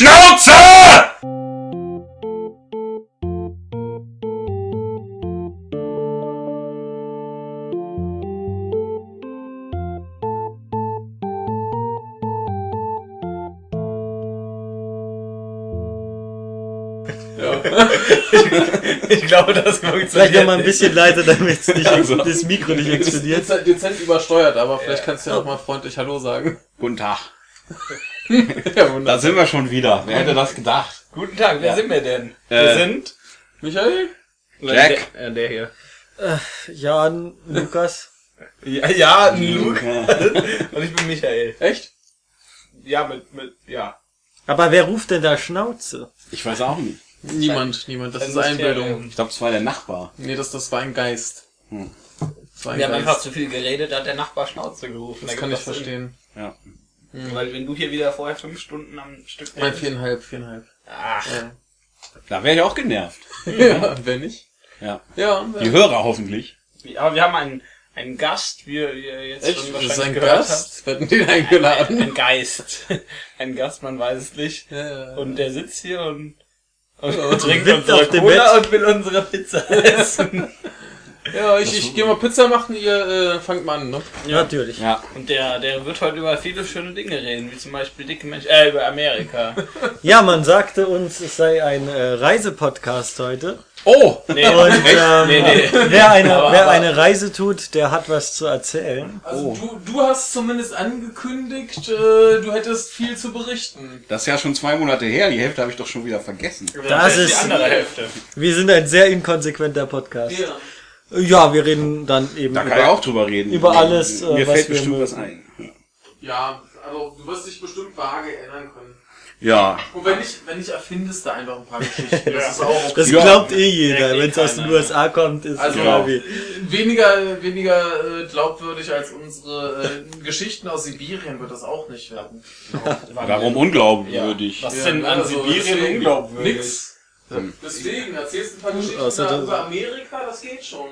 Schnauze! Ich glaube, das funktioniert. Vielleicht noch mal ein bisschen leiser, damit nicht Also. das Mikro nicht explodiert. Dezent, dezent übersteuert, aber vielleicht kannst du ja auch mal freundlich Hallo sagen. Guten Tag. Ja, Da sind wir schon wieder. Wer hätte das gedacht? Guten Tag, wer sind wir denn? wir Äh, sind Michael? Jack. Der, äh, der hier. Jan, Lukas. Ja, ja Luke. Und ich bin Michael. Echt? Ja, mit, mit, ja. Aber wer ruft denn da Schnauze? Ich weiß auch nicht. Niemand, niemand. Das Ein ist Einbildung. Ich glaube, es war der Nachbar. Nee, das, das war ein Geist. Hm. Das war ein Wir haben einfach Geist. zu viel geredet, da hat der Nachbar Schnauze gerufen. Das Da kann ich das Sinn. verstehen. Ja. Weil wenn du hier wieder vorher fünf Stunden am Stück Nein, viereinhalb, viereinhalb. Ach, Ja. Da wäre ich auch genervt. ja, wenn nicht. Ja. Ja, Die Hörer hoffentlich. aber wir haben einen, einen Gast, wie ihr jetzt Echt? schon Das ist wahrscheinlich ein gehört Gast? Wir hatten den habt. eingeladen. Ein Geist. Ein Gast, man weiß es nicht. Ja, ja. Und der sitzt hier und, und, und trinkt unsere Cola Bett. und will unsere Pizza essen. Ja, ich, ich gehe mal Pizza machen, ihr äh, fangt mal an, ne? Ja, natürlich. Ja. Und der, der wird heute über viele schöne Dinge reden, wie zum Beispiel dicke Menschen, äh, über Amerika. Ja, man sagte uns, es sei ein äh, Reisepodcast heute. Oh! Nee, Und ähm, nee, nee. wer, eine, Aber- wer aber- eine Reise tut, der hat was zu erzählen. Also du, du hast zumindest angekündigt, äh, du hättest viel zu berichten. Das ist ja schon zwei Monate her. Die Hälfte habe ich doch schon wieder vergessen. Das die ist- andere Hälfte. Wir sind ein sehr inkonsequenter Podcast. Ja. Ja, wir reden dann eben Da kann ich über, auch drüber reden. über alles, äh, Mir was fällt wir bestimmt mögen. was ein. Ja, also du wirst dich bestimmt vage erinnern können. Ja. Und wenn nicht, wenn nicht erfindest du einfach ein paar Geschichten. Das ist auch okay. Das Ja. glaubt eh jeder, eh wenn es aus den keiner. USA kommt, ist Also genau wie. weniger, weniger äh, glaubwürdig als unsere äh, Geschichten aus Sibirien wird das auch nicht werden. Warum unglaubwürdig? Was Ja, denn an also Sibirien unglaubwürdig? Nix. Deswegen, erzählst ein paar Geschichten da das- über Amerika, das geht schon.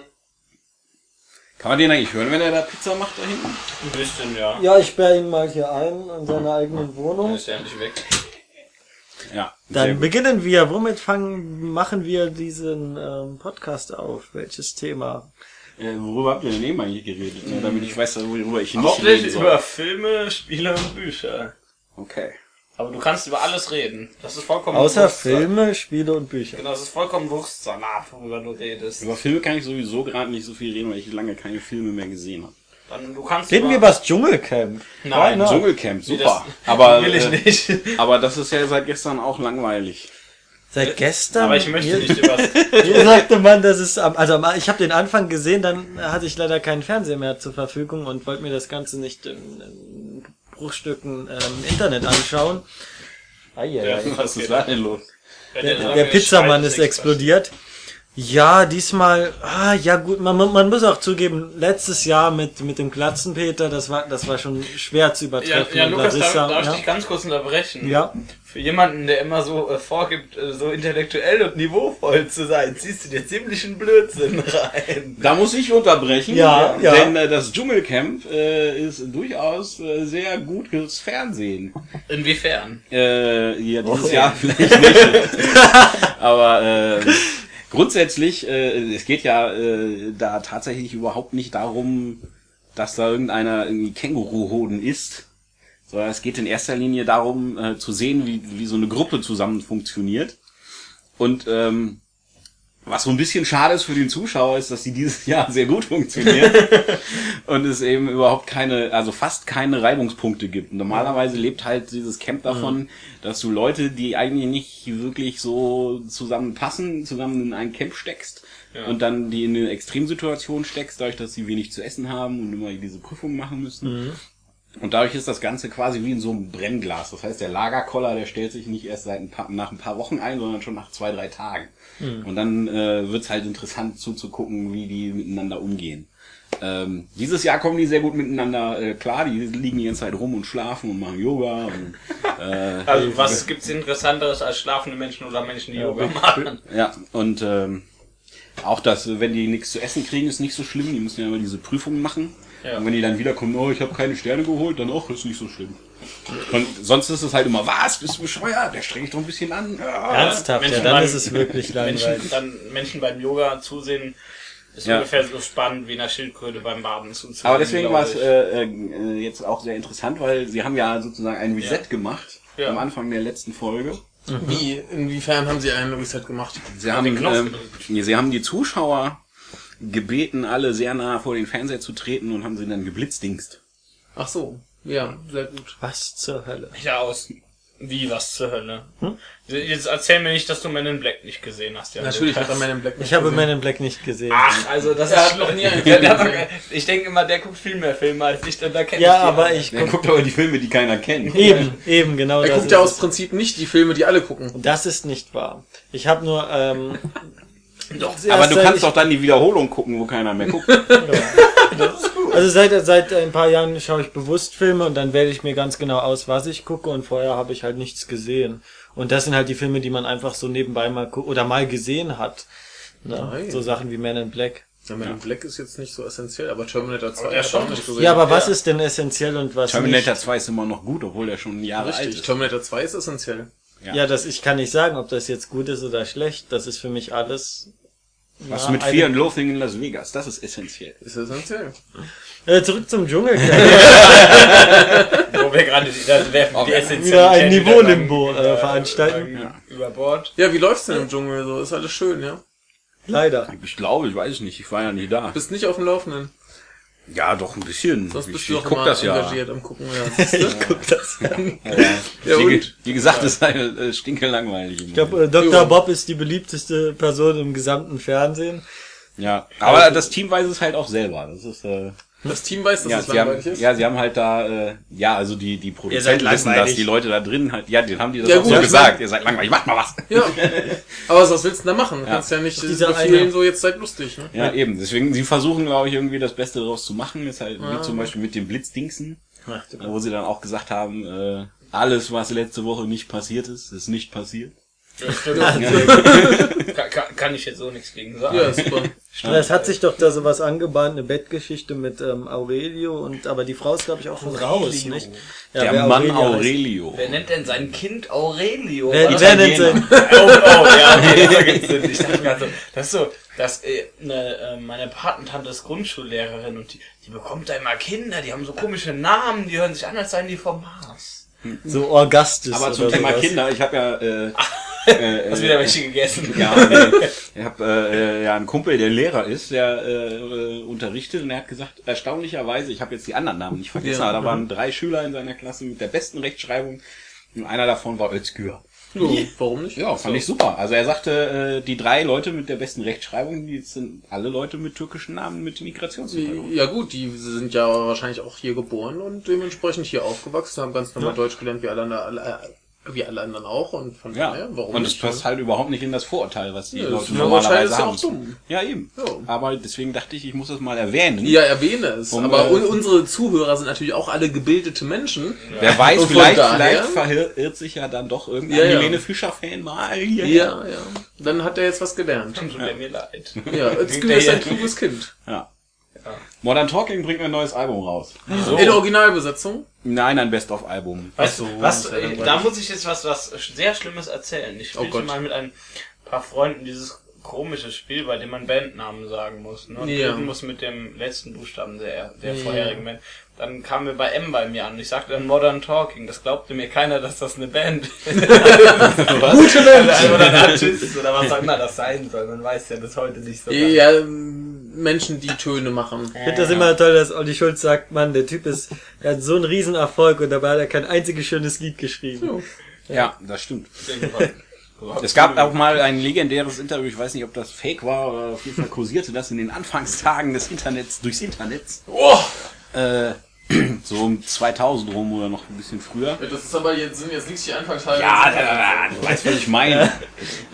Kann man den eigentlich hören, wenn er da Pizza macht da hinten? Ein bisschen, ja. Ja, ich sperre ihn mal hier ein in seiner eigenen Wohnung. Ist ja endlich weg. Ja. Dann beginnen wir. Womit fangen, machen wir diesen ähm, Podcast auf? Welches Thema? Äh, worüber habt ihr denn eben eigentlich geredet? Ne? Damit ich weiß, worüber ich nicht Hauptsächlich reden soll. über Filme, Spiele und Bücher. Okay. Aber du kannst über alles reden. Das ist vollkommen Außer Wurst. Filme, Spiele und Bücher. Genau, das ist vollkommen Wurstsalat, worüber du redest. Über Filme kann ich sowieso gerade nicht so viel reden, weil ich lange keine Filme mehr gesehen habe. Dann, du kannst Reden wir über das Dschungelcamp? Nein, Ja, Dschungelcamp, super. das- aber, will ich äh, nicht. aber das ist ja seit gestern auch langweilig. Seit gestern? Aber ich möchte Hier- nicht über Hier sagte man, dass es am, also ich habe den Anfang gesehen, dann hatte ich leider keinen Fernseher mehr zur Verfügung und wollte mir das Ganze nicht in Bruchstücken ähm, im Internet anschauen. Ah, ja, Ja. Was ist da denn los? Der, der Pizzamann ist explodiert. Ja, diesmal, ah, ja gut, man, man muss auch zugeben, letztes Jahr mit, mit dem Glatzenpeter, das war, das war schon schwer zu Ja, übertreffen. ja Und Lukas, darf, Larissa, darf ich ja. dich ganz kurz unterbrechen? ja. Für jemanden, der immer so äh, vorgibt, äh, so intellektuell und niveauvoll zu sein, ziehst du dir ziemlichen Blödsinn rein. Da muss ich unterbrechen, Ja, ja. denn äh, das Dschungelcamp äh, ist durchaus äh, sehr gutes Fernsehen. Inwiefern? Äh, ja, dieses Jahr vielleicht nicht. Aber äh, grundsätzlich, äh, es geht ja äh, da tatsächlich überhaupt nicht darum, dass da irgendeiner irgendwie Känguruhoden isst, sondern es geht in erster Linie darum, äh, zu sehen, wie, wie so eine Gruppe zusammen funktioniert. Und ähm, was so ein bisschen schade ist für den Zuschauer, ist, dass sie dieses Jahr sehr gut funktioniert und es eben überhaupt keine, also fast keine Reibungspunkte gibt. Normalerweise lebt halt dieses Camp davon, dass du Leute, die eigentlich nicht wirklich so zusammenpassen, zusammen in ein Camp steckst und dann die in eine Extremsituation steckst, dadurch, dass sie wenig zu essen haben und immer diese Prüfungen machen müssen. Und dadurch ist das Ganze quasi wie in so einem Brennglas. Das heißt, der Lagerkoller, der stellt sich nicht erst seit ein paar, nach ein paar Wochen ein, sondern schon nach zwei, drei Tagen. Und dann äh, wird's halt interessant zuzugucken, wie die miteinander umgehen. Ähm, dieses Jahr kommen die sehr gut miteinander äh, klar. Die liegen die ganze Zeit rum und schlafen und machen Yoga. Und, äh, Also was gibt's Interessanteres als schlafende Menschen oder Menschen, die Yoga machen? ja, und ähm, auch das, wenn die nichts zu essen kriegen, ist nicht so schlimm. Die müssen ja immer diese Prüfungen machen. Ja. Und wenn die dann wiederkommen, oh, ich habe keine Sterne geholt, dann auch ist nicht so schlimm. Und sonst ist es halt immer, was, bist du bescheuert? Der strengt doch ein bisschen an. Ja. Ernsthaft, ja, Menschen dann beim- ist es wirklich langweilig. Menschen, dann Menschen beim Yoga zusehen, ist Ja. ungefähr so spannend wie einer Schildkröte beim Baden zuzusehen. Aber deswegen war es äh, äh, jetzt auch sehr interessant, weil sie haben ja sozusagen ein Reset gemacht Ja. am Anfang der letzten Folge. Wie, inwiefern haben sie einen Reset gemacht? Sie Haben haben, den Knopf ähm, nee, sie haben die Zuschauer gebeten, alle sehr nah vor den Fernseher zu treten und haben sie dann geblitzdingst. Ach so, ja, sehr gut. Was zur Hölle? Ja, aus. Wie, was zur Hölle? Hm? Jetzt erzähl mir nicht, dass du Men in Black nicht gesehen hast. Ja, Natürlich hat er Lukas. meinen Black nicht Ich habe gesehen. Men in Black nicht gesehen. Ach, also das Er ist hat noch nie einen Film gesehen. Ich denke immer, der guckt viel mehr Filme als ich, denn da kenn ja, ich die aber alle. ich Der guck, guckt aber die Filme, die keiner kennt. eben, eben, genau Er das guckt ja aus. Prinzip nicht die Filme, die alle gucken. Das ist nicht wahr. Ich habe nur, ähm, Doch, Aber du kannst doch dann die Wiederholung gucken, wo keiner mehr guckt. Also seit, seit ein paar Jahren schaue ich bewusst Filme und dann wähle ich mir ganz genau aus, was ich gucke und vorher habe ich halt nichts gesehen. Und das sind halt die Filme, die man einfach so nebenbei mal oder mal gesehen hat. Ne? So Sachen wie Men in Black. Ja, Man in Black ist jetzt nicht so essentiell, aber Terminator 2 Aber schon nicht gesehen. Ja, aber was ist denn essentiell und was Terminator nicht? 2 ist immer noch gut, obwohl der schon Jahre alt Richtig, ist. Terminator 2 ist essentiell. Ja, das ich kann nicht sagen, ob das jetzt gut ist oder schlecht. Das ist für mich alles. Was ja, mit Fear and Loathing in Las Vegas, das ist essentiell. Ist essentiell. Äh, zurück zum Dschungel. wo wir gerade die, da werfen die Essentialität Wieder ein Niveau-Limbo, äh, über- veranstalten. über- Über Bord. Ja, wie läuft's denn im Dschungel so? Ist alles schön, ja? Leider. Ich glaube, ich weiß nicht, ich war ja nicht da. Bist nicht auf dem Laufenden. Ja, doch ein bisschen. Sonst ich bist du ich doch guck das ja. engagiert am Gucken. Ja. Du? Guck das an. Ja, wie, wie gesagt, es ist eine äh, stinke langweilig. Ich glaube, äh, Dr. Jo. Bob ist die beliebteste Person im gesamten Fernsehen. ja, aber das Team weiß es halt auch selber. Das ist äh, Das Team weiß, dass ja, es sie haben, langweilig ist. ja, sie haben halt da, äh, ja, also die die Produzenten wissen, langweilig. dass die Leute da drin halt, ja, den haben die das Ja, auch gut, so gesagt. Ihr seid langweilig, macht mal was. Ja. Aber was willst du denn da machen? Du kannst ja nicht befehlen, eine- so jetzt seid lustig. Ne? Ja, eben. Deswegen, sie versuchen, glaube ich, irgendwie das Beste daraus zu machen. Ist halt wie zum Beispiel mit dem Blitzdingsen, wo sie dann auch gesagt haben, äh, alles, was letzte Woche nicht passiert ist, ist nicht passiert. Kann, kann, kann ich jetzt so nichts gegen sagen. Ja, super. Es hat sich doch da sowas angebahnt, eine Bettgeschichte mit ähm, Aurelio und aber die Frau ist glaube ich auch schon raus, nicht? Ja, Der Mann heißt- Aurelio. Wer nennt denn sein Kind Aurelio? Wer, wer nennt sein? oh, oh, ja, okay, das ergibt Sinn. Ich dachte mir so, das ist so, dass äh, äh, meine Patentante ist Grundschullehrerin und die, die bekommt da immer Kinder, die haben so komische Namen, die hören sich an, als seien die vom Mars. So Orgastis. Aber zum oder Thema sowas. Kinder, ich habe ja, äh, äh, Hast wieder welche gegessen? ja, nee, ich habe äh, ja einen Kumpel, der Lehrer ist, der äh, äh, unterrichtet und er hat gesagt, erstaunlicherweise, ich habe jetzt die anderen Namen nicht vergessen, Ja. aber da waren drei Schüler in seiner Klasse mit der besten Rechtschreibung und einer davon war Özgür. So, warum nicht? Ja, fand ich super. Also er sagte, äh, die drei Leute mit der besten Rechtschreibung, die sind alle Leute mit türkischen Namen mit Migrationshintergrund. Ja gut, die sind ja wahrscheinlich auch hier geboren und dementsprechend hier aufgewachsen, haben ganz normal Deutsch gelernt wie alle, anderen- alle, äh, wie alle anderen auch und von Ja, daher, warum und es nicht? passt halt überhaupt nicht in das Vorurteil, was die Ja, Leute normalerweise ist ja haben. auch dumm. Ja, eben. Ja. Aber deswegen dachte ich, ich muss das mal erwähnen. Ja, erwähne es. Um, aber äh, un unsere Zuhörer sind natürlich auch alle gebildete Menschen. Wer weiß, Und vielleicht, vielleicht verirrt sich ja dann doch irgendein Ja, ja. Helene Fischer-Fan mal hier. Ja, ja. Dann hat er jetzt was gelernt. Tut mir leid. Ja, ist ein kluges Kind. Ja. Modern Talking bringt ein neues Album raus. In Originalbesetzung. Nein, ein Best-of-Album. Was, so, was, langweilig. da muss ich jetzt was, was sehr Schlimmes erzählen. Ich Oh spielte Gott. mal mit ein paar Freunden dieses komische Spiel, bei dem man Bandnamen sagen muss. Ne? Und Ja. muss mit dem letzten Buchstaben der, der Ja. vorherigen Band. Dann kamen wir bei M bei mir an. Ich sagte dann Modern Talking. Das glaubte mir keiner, dass das eine Band ist. Gute Band! Oder ein Artist oder was auch immer das sein soll. Man weiß ja bis heute nicht so. Ja, ähm, Menschen, die Töne machen. Ich finde das immer toll, dass Olli Schulz sagt, Mann, der Typ ist, er hat so einen Riesenerfolg und dabei hat er kein einziges schönes Lied geschrieben. Ja, das stimmt. Es gab auch mal ein legendäres Interview, ich weiß nicht, ob das fake war, oder auf jeden Fall kursierte das in den Anfangstagen des Internets, durchs Internet. Oh! Äh, so um 2000 rum oder noch ein bisschen früher. Das ist aber jetzt, sind jetzt nicht die Anfangsteile. Ja, da, da, da, du weißt, was ich meine.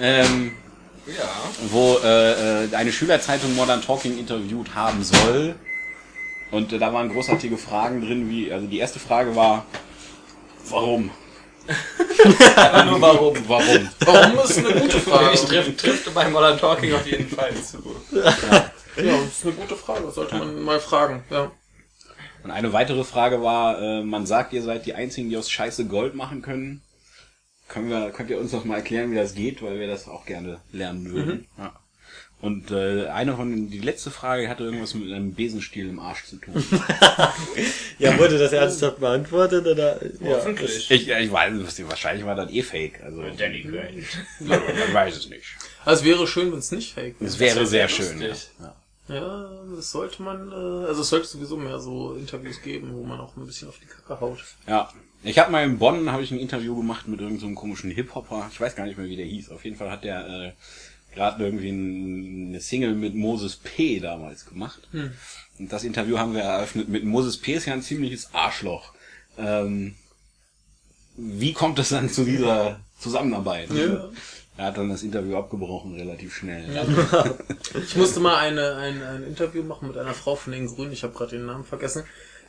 ähm, Ja. wo äh, äh, eine Schülerzeitung Modern Talking interviewt haben soll. Und äh, da waren großartige Fragen drin, wie, also die erste Frage war, warum? Aber nur warum? Warum? Warum ist eine gute Frage? Ich triff, triffte bei Modern Talking auf jeden Fall zu. Ja, das ist eine gute Frage. Sollte man mal fragen. Ja. Und eine weitere Frage war, äh, man sagt, ihr seid die einzigen, die aus Scheiße Gold machen können. Können wir, könnt ihr uns noch mal erklären, wie das geht, weil wir das auch gerne lernen würden. Ja. Und äh, eine von den, die letzte Frage hatte irgendwas mit einem Besenstiel im Arsch zu tun. Ja, wurde das ernsthaft beantwortet oder? Ja. Hoffentlich. ich, ich weiß nicht, wahrscheinlich war das eh fake. Also Danny Grant. man weiß es nicht. Also es wäre schön, wenn es nicht fake wäre. Es wäre wär sehr sehr schön. Ja. Ja. Ja, das sollte man, äh, also es sollte sowieso mehr so Interviews geben, wo man auch ein bisschen auf die Kacke haut. Ja. Ich habe mal in Bonn habe ich ein Interview gemacht mit irgendeinem so einem komischen Hip-Hopper. Ich weiß gar nicht mehr, wie der hieß. Auf jeden Fall hat der äh, gerade irgendwie ein, eine Single mit Moses P. damals gemacht. Und das Interview haben wir eröffnet mit Moses P. ist ja ein ziemliches Arschloch. Ähm, wie kommt es dann zu dieser Zusammenarbeit? Ja. Er hat dann das Interview abgebrochen, relativ schnell. Ich musste mal eine, ein, ein Interview machen mit einer Frau von den Grünen, ich habe gerade den Namen vergessen.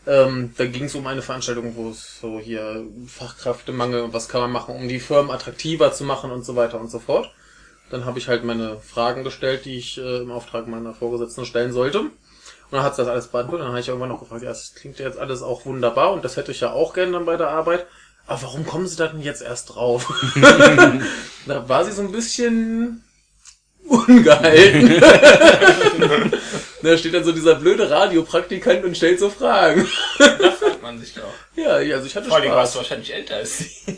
Ähm, da ging es um eine Veranstaltung, wo es so hier Fachkräftemangel und was kann man machen, um die Firmen attraktiver zu machen und so weiter und so fort. Dann habe ich halt meine Fragen gestellt, die ich äh, im Auftrag meiner Vorgesetzten stellen sollte. Und dann hat sie das alles beantwortet. Dann habe ich irgendwann noch gefragt, ja, das klingt ja jetzt alles auch wunderbar und das hätte ich ja auch gerne dann bei der Arbeit. Aber warum kommen Sie da denn jetzt erst drauf? da war sie so ein bisschen ungehalten. da steht dann so dieser blöde Radiopraktikant und stellt so Fragen. Da fragt man sich doch. Ja, ja, also ich hatte Vor allem warst Spaß. du wahrscheinlich älter als sie.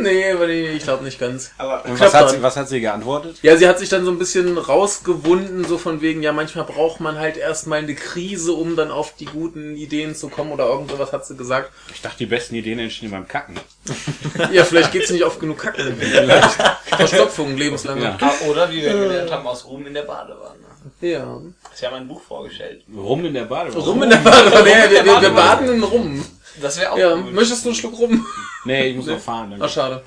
Nee, aber nee, ich glaube nicht ganz. Aber Und was hat, sie, was hat sie geantwortet? Ja, sie hat sich dann so ein bisschen rausgewunden, so von wegen, ja, manchmal braucht man halt erstmal eine Krise, um dann auf die guten Ideen zu kommen oder irgend sowas hat sie gesagt. Ich dachte, die besten Ideen entstehen beim Kacken. Ja, vielleicht geht's nicht oft genug Kacken. Verstopfung, lebenslange. Ja. Ah, Oder wie wir gelernt haben, aus Ruhm in der Badewanne. ja. Sie haben ein Buch vorgestellt. Rum in der Badewanne. Rum in der Badewanne. Ja, wir, wir, wir baden in Rum. Das wäre auch Ja, gut. möchtest du einen Schluck Rum? Nee, ich muss noch fahren. Ach, Danke. schade.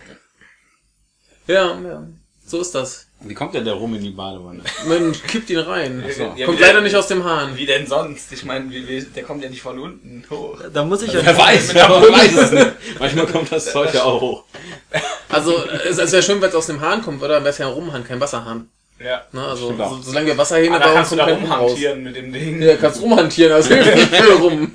Ja, ja. So ist das. Wie kommt denn der Rum in die Badewanne? Man kippt ihn rein. so. Ja, Kommt leider denn- nicht aus dem Hahn. Wie denn sonst? Ich meine, wie, wie, der kommt ja nicht von unten hoch. Da muss ich Wer weiß, wer weiß es nicht. Manchmal kommt das Zeug ja auch hoch. Also, es es wäre schön, wenn es aus dem Hahn kommt, oder? Dann wäre es ja ein Rumhahn, kein Wasserhahn. Ja. Ne? Also, so, solange wir Wasserhähne Aber da bauen, kannst du da kein Rum raus. rumhantieren mit dem Ding. Ja, kannst rumhantieren, also hilft nicht viel rum.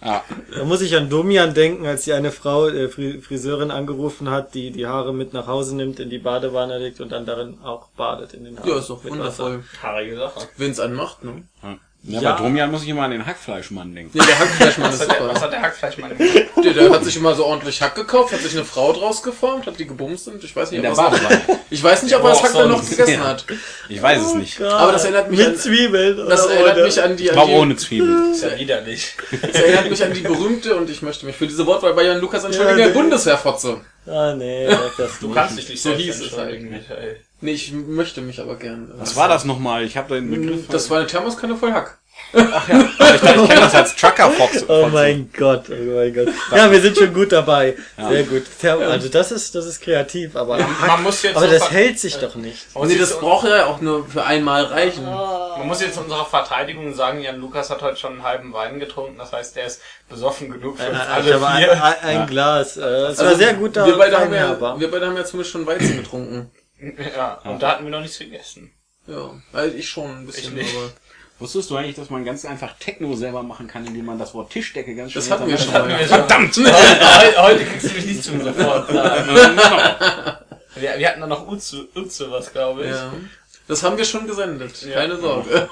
Ah, Da muss ich an Domian denken, als die eine Frau, äh, Fri- Friseurin angerufen hat, die die Haare mit nach Hause nimmt, in die Badewanne legt und dann darin auch badet in den Haaren. Ja, ist doch wundervoll. Haarige Sache. Wenn es anmacht, ne? ja. Ja, Ja. bei Domian muss ich immer an den Hackfleischmann denken. Ja, der Hackfleischmann ist Was hat, der, was super. hat der Hackfleischmann gemacht? Der, der hat sich immer so ordentlich Hack gekauft, hat sich eine Frau draus geformt, hat die gebumst und ich weiß nicht, In ob er noch, ich weiß nicht, ob er das Oh, Hack dann noch gegessen Ja. hat. Ich weiß es nicht. Gott. Aber das erinnert mich mit an- Zwiebeln. Das oder erinnert ohne? mich an die, Ich an glaube die ohne Zwiebeln. Ist ja widerlich. Das erinnert mich an die berühmte, und ich möchte mich für diese Wortwahl bei Jan Lukas entschuldigen, Ja, der nee. Bundeswehrfotze. Ah, nee, das Du kannst dich nicht So hieß es entschuldigen, halt. Nee, ich möchte mich aber gern. Was war das nochmal? Ich habe den Begriff. Das war eine Thermoskanne voll Hack. ich dachte, ich kenne das als Trucker Fox. Oh mein Gott, oh mein Gott. Ja, wir sind schon gut dabei. Sehr gut. Also das ist, das ist kreativ, aber, Man muss jetzt aber das hält sich doch nicht. man muss Nee, jetzt das braucht ja auch nur für einmal reichen. Man muss jetzt unserer Verteidigung sagen, Jan Lukas hat heute schon einen halben Wein getrunken, das heißt, der ist besoffen genug für uns Ich alle ein, vier. ein, ein Glas. Äh, es war Also, sehr guter wir beide, haben ja, wir beide haben ja zumindest schon Weizen getrunken. Ja, und da hatten wir noch nichts gegessen. Ja, also ich schon ein bisschen, Ich nicht. aber Wusstest du eigentlich, dass man ganz einfach Techno selber machen kann, indem man das Wort Tischdecke ganz schön das hatten wir schon hintereinander- mal. Verdammt! Heute, heute kriegst du mich nicht zum sofort sagen. Wir, wir hatten da noch Uzu, Uzu was, glaube ich. Ja. Das haben wir schon gesendet, Ja. keine Sorge.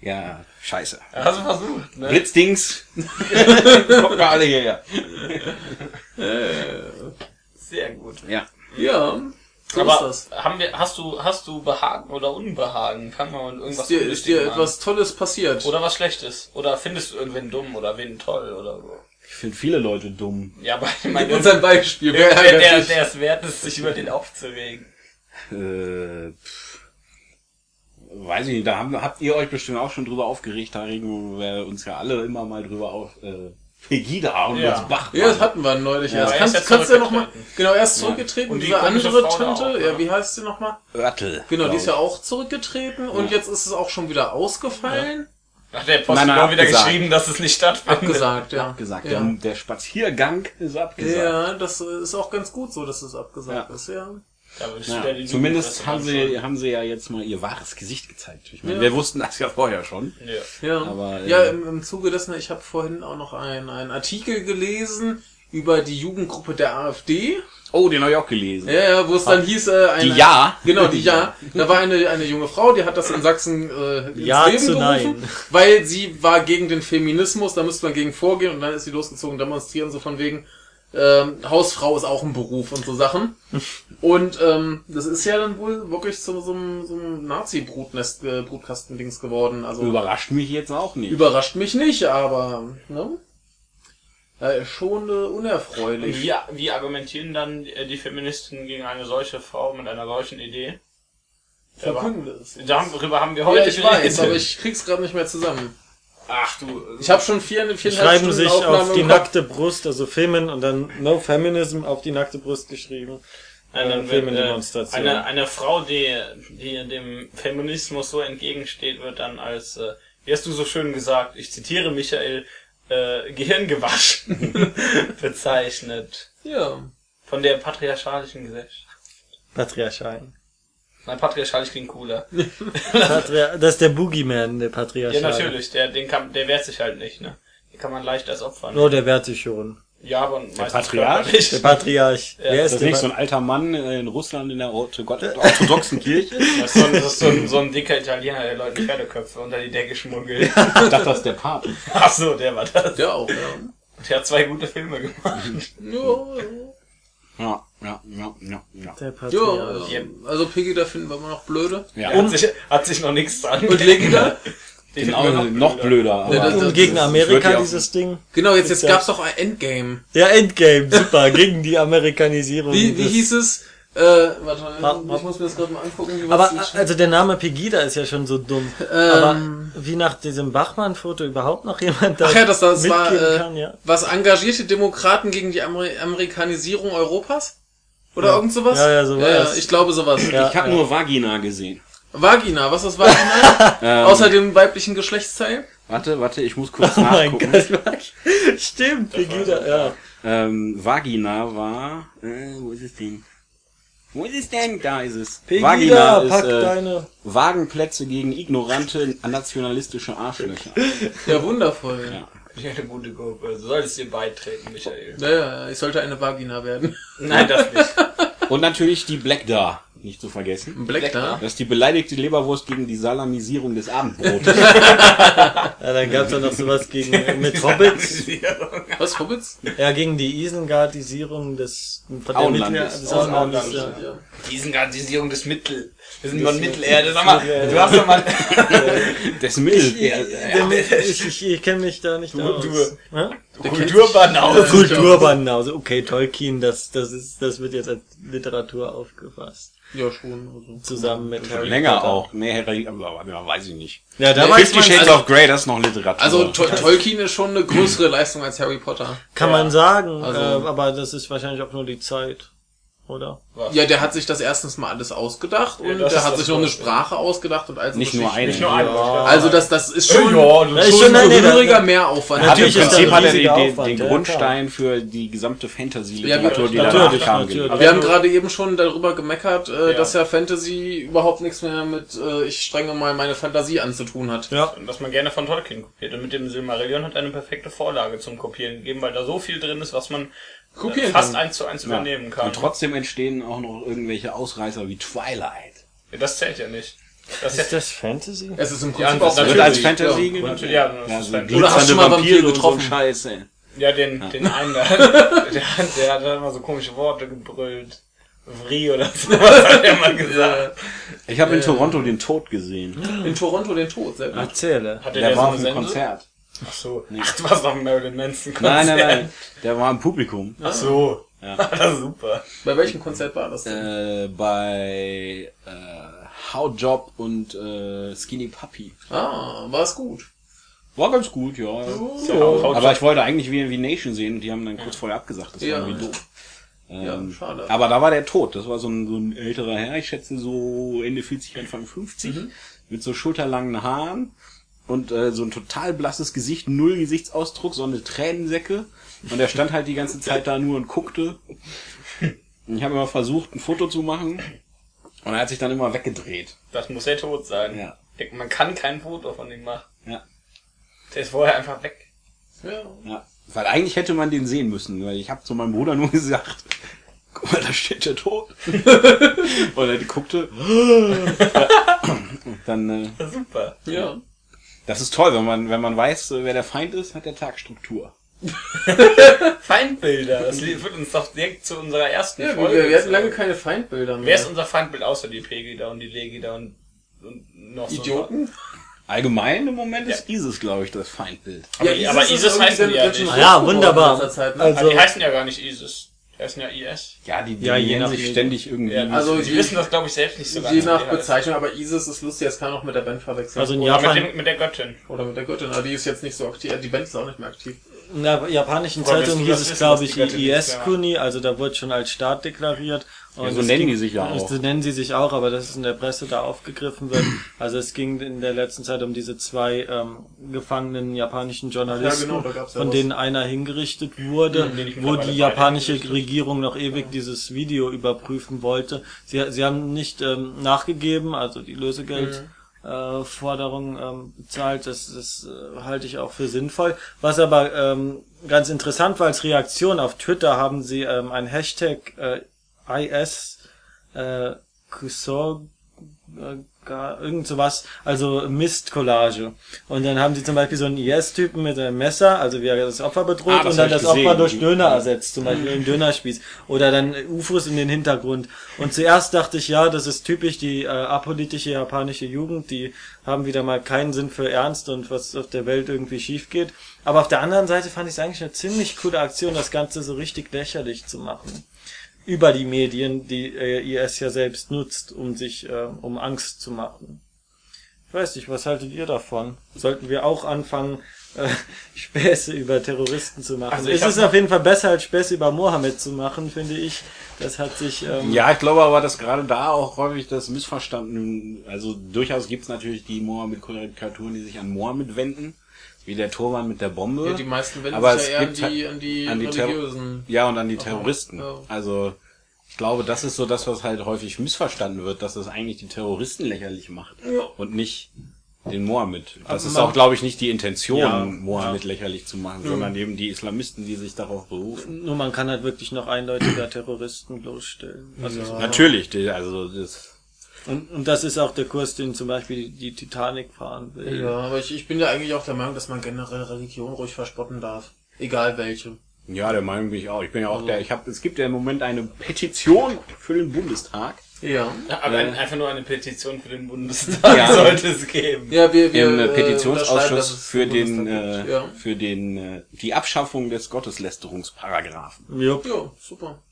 Ja, scheiße. Hast du versucht, ne? Blitzdings. Gucken wir alle hierher. Sehr gut. Ja. Ja, so Aber ist das. haben wir, hast du, hast du Behagen oder Unbehagen? Wir mit irgendwas Ist dir, ist dir an. etwas Tolles passiert? Oder was Schlechtes? Oder findest du irgendwen dumm oder wen toll oder so? Ich finde viele Leute dumm. Ja, aber ich Gib meine, uns ein Beispiel. der, Wer der, der, der es wert ist, sich über den aufzuregen. Äh, pff. weiß ich nicht, da haben, habt ihr euch bestimmt auch schon drüber aufgeregt, da regen wir uns ja alle immer mal drüber auf. Äh, Pegida und Ja. das Bach. Ja, das hatten wir neulich Ja, erst. er ist Kannst, ja kannst du ja nochmal, genau, er ist zurückgetreten. Und die diese andere Frau Tante, auch, ja, wie heißt sie nochmal? Örtel. Genau, die ist ja auch zurückgetreten und jetzt ist es auch schon wieder ausgefallen. Ach, der Post Nein, hat nein, auch wieder abgesagt. geschrieben, dass es nicht stattfindet. Abgesagt, ja. Abgesagt. Ja. Der, der Spaziergang ist abgesagt. ja, das ist auch ganz gut so, dass es abgesagt Ja. ist, ja. Ja, zumindest haben sie, haben sie ja jetzt mal ihr wahres Gesicht gezeigt. Ich meine, Ja. wir wussten das ja vorher schon. Ja. Ja, Aber, äh, ja im, im Zuge dessen, ich habe vorhin auch noch einen, einen Artikel gelesen über die Jugendgruppe der AfD. Oh, den habe ich auch gelesen. Ja, ja, wo es dann hieß, äh, eine, Die Ja. Genau, die Ja. Da war eine, eine junge Frau, die hat das in Sachsen äh, ins Ja Leben zu gerufen, Nein. weil sie war gegen den Feminismus, da müsste man gegen vorgehen und dann ist sie losgezogen, demonstrieren so von wegen, ähm, Hausfrau ist auch ein Beruf und so Sachen. Und ähm, das ist ja dann wohl wirklich zu so einem, so einem Nazi-Brutnest, äh, Brutkastendings geworden. Also Überrascht mich jetzt auch nicht. überrascht mich nicht, aber ne? Äh, schon äh, Und unerfreulich. wie, wie argumentieren dann äh, die Feministen gegen eine solche Frau mit einer solchen Idee? Verkünde es. Darüber haben wir heute Ja, ich weiß, aber ich krieg's gerade nicht mehr zusammen. Ach du. Ich habe schon vier, viereinhalb Schreiben Stunden sich Aufnahme auf die nackte Brust, also Femin und dann No Feminism auf die nackte Brust geschrieben. Eine, äh, Femendemonstration. eine, eine Frau, die, die dem Feminismus so entgegensteht, wird dann als, äh, wie hast du so schön gesagt, ich zitiere Michael, äh, Gehirngewaschen bezeichnet. Ja. Von der patriarchalischen Gesellschaft. Patriarchalen. Nein, patriarchalisch klingt cooler. Patria das ist der Boogeyman, der Ja, Patriarchal. natürlich, der, den kann, der wehrt sich halt nicht, ne? Den kann man leicht als Opfer nehmen. Oh, der wehrt sich schon. Ja, aber meistens Patriarch? Der Patriarch. Ja, Wer Ist ist das der nicht so ein alter Mann äh, in Russland in der ortho- orthodoxen Kirche? Ich Das ist so ein, das ist so ein, so ein dicker Italiener, der Leuten Pferdeköpfe unter die Decke schmuggelt. dachte, das ist der Papst. Ach so, der war das. Der auch, ja. Der hat zwei gute Filme gemacht. Ja, Ja, ja, ja, ja, ja. Der ja. Patriarch. ja. Also Piggy, da finden wir immer noch blöde. ja. Er hat, sich, hat sich noch nichts dran. Und Legida? Den Genau, finden wir noch blöder. Aber Ja, das- Und gegen Amerika ja dieses Ding. Genau, jetzt, jetzt Ja. gab's doch ein Endgame. Der Endgame, super, gegen die Amerikanisierung. Wie, wie hieß es? Äh, warte, Warte, ich warte. muss mir das gerade mal angucken. Wie Aber also der Name Pegida ist ja schon so dumm. Aber wie nach diesem Bachmann-Foto überhaupt noch jemand da Ach ja, das, das war, mitgehen äh, kann, ja. was engagierte Demokraten gegen die Amer Amerikanisierung Europas? Oder Ja. irgend sowas? Ja, ja, so war ja, ich glaube sowas. Ja. Ich habe nur Vagina gesehen. Vagina, was ist Vagina? Ähm, Außer dem weiblichen Geschlechtsteil? warte, warte, ich muss kurz Oh mein nachgucken. Gott, stimmt, Pegida, ja. Ähm, Vagina war, äh, wo ist es denn? Wo ist es denn? Da ist es. Pegida, Vagina ist pack äh, deine... Wagenplätze gegen ignorante nationalistische Arschlöcher. Ja, wundervoll. Ja. Ja, eine gute Gruppe. Du solltest dir beitreten, Michael. Ja, ja, ich sollte eine Vagina werden. Nein, das nicht. Und natürlich die Black Da, nicht zu vergessen. Black da? Das ist die beleidigte Leberwurst gegen die Salamisierung des Abendbrotes. Ja, dann gab's ja noch sowas gegen, mit Hobbits. Was, Hobbits? Ja, gegen die Isengardisierung des, von der Auenlandes. Mittel- des Auenlandes, ja. Ja. Diesen dieses Mittel. Wir sind von Mittelerde. Sag mal, du hast doch mal. Des Mittel. Ich, ich, ich, kenne mich da nicht aus. Kultur. Ja? Kulturbanause. Kulturbanause. Okay, Tolkien, das, das ist, das wird jetzt als Literatur aufgefasst. Ja, schon. Also. Zusammen mit Harry Länger Potter. auch. Nee, Harry, aber, weiß ich nicht. Ja, da Nee, weiß Fifty man, Shades also- of Grey, das ist noch Literatur. Also to Tolkien ist schon eine größere Leistung als Harry Potter. kann Ja. man sagen, Also- äh, aber das ist wahrscheinlich auch nur die Zeit, oder? Ja, der hat sich das erstens mal alles ausgedacht und das der hat das sich noch eine. Sprache ausgedacht und also nicht nur eine. Nicht nur eine. Also das, das ist schon, Ja, Ja, ist schon ein gehöriger Mehraufwand. Hat im Natürlich ist da Prinzip hat er den, den, Aufwand, den ja, Grundstein für die gesamte Fantasy-Literatur, Ja, die natürlich, danach kam. natürlich. gelegt. Aber wir haben gerade eben schon darüber gemeckert, äh, Ja. dass ja Fantasy überhaupt nichts mehr mit äh, ich strenge mal meine Fantasie an zu tun hat. Ja. Und was man gerne von Tolkien kopiert. Und mit dem Silmarillion hat eine perfekte Vorlage zum Kopieren gegeben, weil da so viel drin ist, was man Kopieren äh, fast kann. eins zu eins übernehmen kann. Und trotzdem entstehen auch noch irgendwelche Ausreißer wie Twilight. Ja, das zählt ja nicht. Das ist Ist ja, das Fantasy? Es ist im Ja, Prinzip das auch wird Wird als Fantasy, Fantasy ja. natürlich, ja, das Ja, ist so Fantasy. Oder hast du mal Vampire so getroffen? ein Scheiß, ey. Ja, den, den einen da, der, hat- der hat immer so komische Worte gebrüllt. Vri oder so, was hat er mal gesagt. Ich habe in Toronto den Tod gesehen. In Toronto den Tod, gut. Erzähle. Hatte Der der, war so auf eine einem? Konzert. Ach so. Ach, du warst auf dem Marilyn Manson Konzert. Nein, nein, nein. Der war im Publikum. Ach so. Ja. das ist super. Bei welchem Konzert war das denn? Äh, bei äh, How Job und äh, Skinny Puppy. Ah, war es gut. War ganz gut, ja. Haut Aber ich wollte eigentlich wie, wie Nation sehen und die haben dann kurz vorher abgesagt. Das Ja. war irgendwie doof. Ähm, Ja, schade. Aber da war der tot. Das war so ein, so ein älterer Herr, ich schätze so Ende 40, Anfang 50, Mhm. mit so schulterlangen Haaren und äh, so ein total blasses Gesicht, null Gesichtsausdruck, so eine Tränensäcke. Und er stand halt die ganze Zeit da nur und guckte. Ich habe immer versucht, ein Foto zu machen und er hat sich dann immer weggedreht. Das muss er tot sein. Ja. Man kann kein Foto von ihm machen. Ja. Der ist vorher einfach weg. Ja. Ja. Weil eigentlich hätte man den sehen müssen, weil ich habe zu meinem Bruder nur gesagt, guck mal, da steht der tot. und er guckte. und dann, äh, Super. Ja. Das ist toll, wenn man, wenn man weiß, äh, wer der Feind ist, hat der Tag Struktur. Feindbilder. Das führt uns doch direkt zu unserer ersten Ja, Folge. wir, wir hatten lange keine Feindbilder mehr. Wer ist unser Feindbild außer die Pegida und die Legida und, und noch so Idioten? Allgemein im Moment ist ISIS, glaube ich, das Feindbild. Aber, aber ist ISIS heißen die ja nicht. Ja, wunderbar. Zeit, ne? Also- Aber die heißen ja gar nicht ISIS. Die heißen ja IS. Ja, die, die Ja, je nennen sich ständig irgendwie. Ja, Also die- die wissen das, glaube ich, selbst nicht so ganz. Je nach. Bezeichnung, aber ISIS ist lustig, das kann auch mit der Band verwechseln. Also in Oder Japan, mit, dem, mit der Göttin. Oder mit der Göttin, aber die ist jetzt nicht so aktiv. Die Band ist auch nicht mehr aktiv. In der japanischen Woher Zeitung hieß es, glaube ich, ja. IS-Kuni, also da wurde schon als Staat deklariert. Und so es nennen ging- die sich ja auch. So nennen sie sich auch, aber das ist in der Presse da aufgegriffen wird. Also es ging in der letzten Zeit um diese zwei ähm, gefangenen japanischen Journalisten, Ja, genau, ja von was. denen einer hingerichtet wurde, ich wo die japanische. Regierung noch ewig dieses Video überprüfen wollte. Sie, sie haben nicht ähm, nachgegeben, also die Lösegeld. Äh, Forderung ähm, bezahlt, das, das äh, halte ich auch für sinnvoll. Was aber ähm, ganz interessant war, als Reaktion auf Twitter haben sie ähm, ein Hashtag äh, IS äh, Kusor äh, gar- irgend sowas, also Mist-Collage. Und dann haben sie zum Beispiel so einen IS-Typen mit einem Messer, also wie er das Opfer bedroht, Ah, das und dann das Opfer gesehen. durch Döner ersetzt, zum Beispiel einen Dönerspieß. Oder dann UFOs in den Hintergrund. Und zuerst dachte ich, ja, das ist typisch die äh, apolitische japanische Jugend, die haben wieder mal keinen Sinn für Ernst und was auf der Welt irgendwie schief geht. Aber auf der anderen Seite fand ich es eigentlich eine ziemlich coole Aktion, das Ganze so richtig lächerlich zu machen über die Medien, die äh, IS ja selbst nutzt, um sich, äh, um Angst zu machen. Ich weiß nicht, was haltet ihr davon? Sollten wir auch anfangen, äh, Späße über Terroristen zu machen? Also es ist auf jeden Fall besser, als Späße über Mohammed zu machen, finde ich. Das hat sich, ähm, Ja, ich glaube aber, dass gerade da auch häufig das missverstanden, also durchaus gibt's natürlich die Mohammed-Karikaturen, die sich an Mohammed wenden, wie der Turban mit der Bombe. Ja, die meisten wenden Aber sich ja eher an halt die, an die, an die religiösen. Ja, und an die Terroristen. ja. Also ich glaube, das ist so das, was halt häufig missverstanden wird, dass es eigentlich die Terroristen lächerlich macht Ja. und nicht den Mohammed. Das ist auch, glaube ich, nicht die Intention, Ja, Mohammed lächerlich zu machen, sondern eben die Islamisten, die sich darauf berufen. nur man kann halt wirklich noch eindeutiger Terroristen bloßstellen. Also so. Natürlich, die, also das und, und das ist auch der Kurs, den zum Beispiel die Titanic fahren will. Ja, aber ich, ich bin ja eigentlich auch der Meinung, dass man generell Religion ruhig verspotten darf. Egal welche. Ja, der Meinung bin ich auch. Ich bin ja auch der, ich habe, es gibt ja im Moment eine Petition für den Bundestag. Ja. Aber Ja. ein, einfach nur eine Petition für den Bundestag Ja. sollte es geben. Ja, wir, wir Im äh, äh, Petitionsausschuss für den, äh. Ja. für den, äh, die Abschaffung des Gotteslästerungsparagraphen. Jupp. ja, super.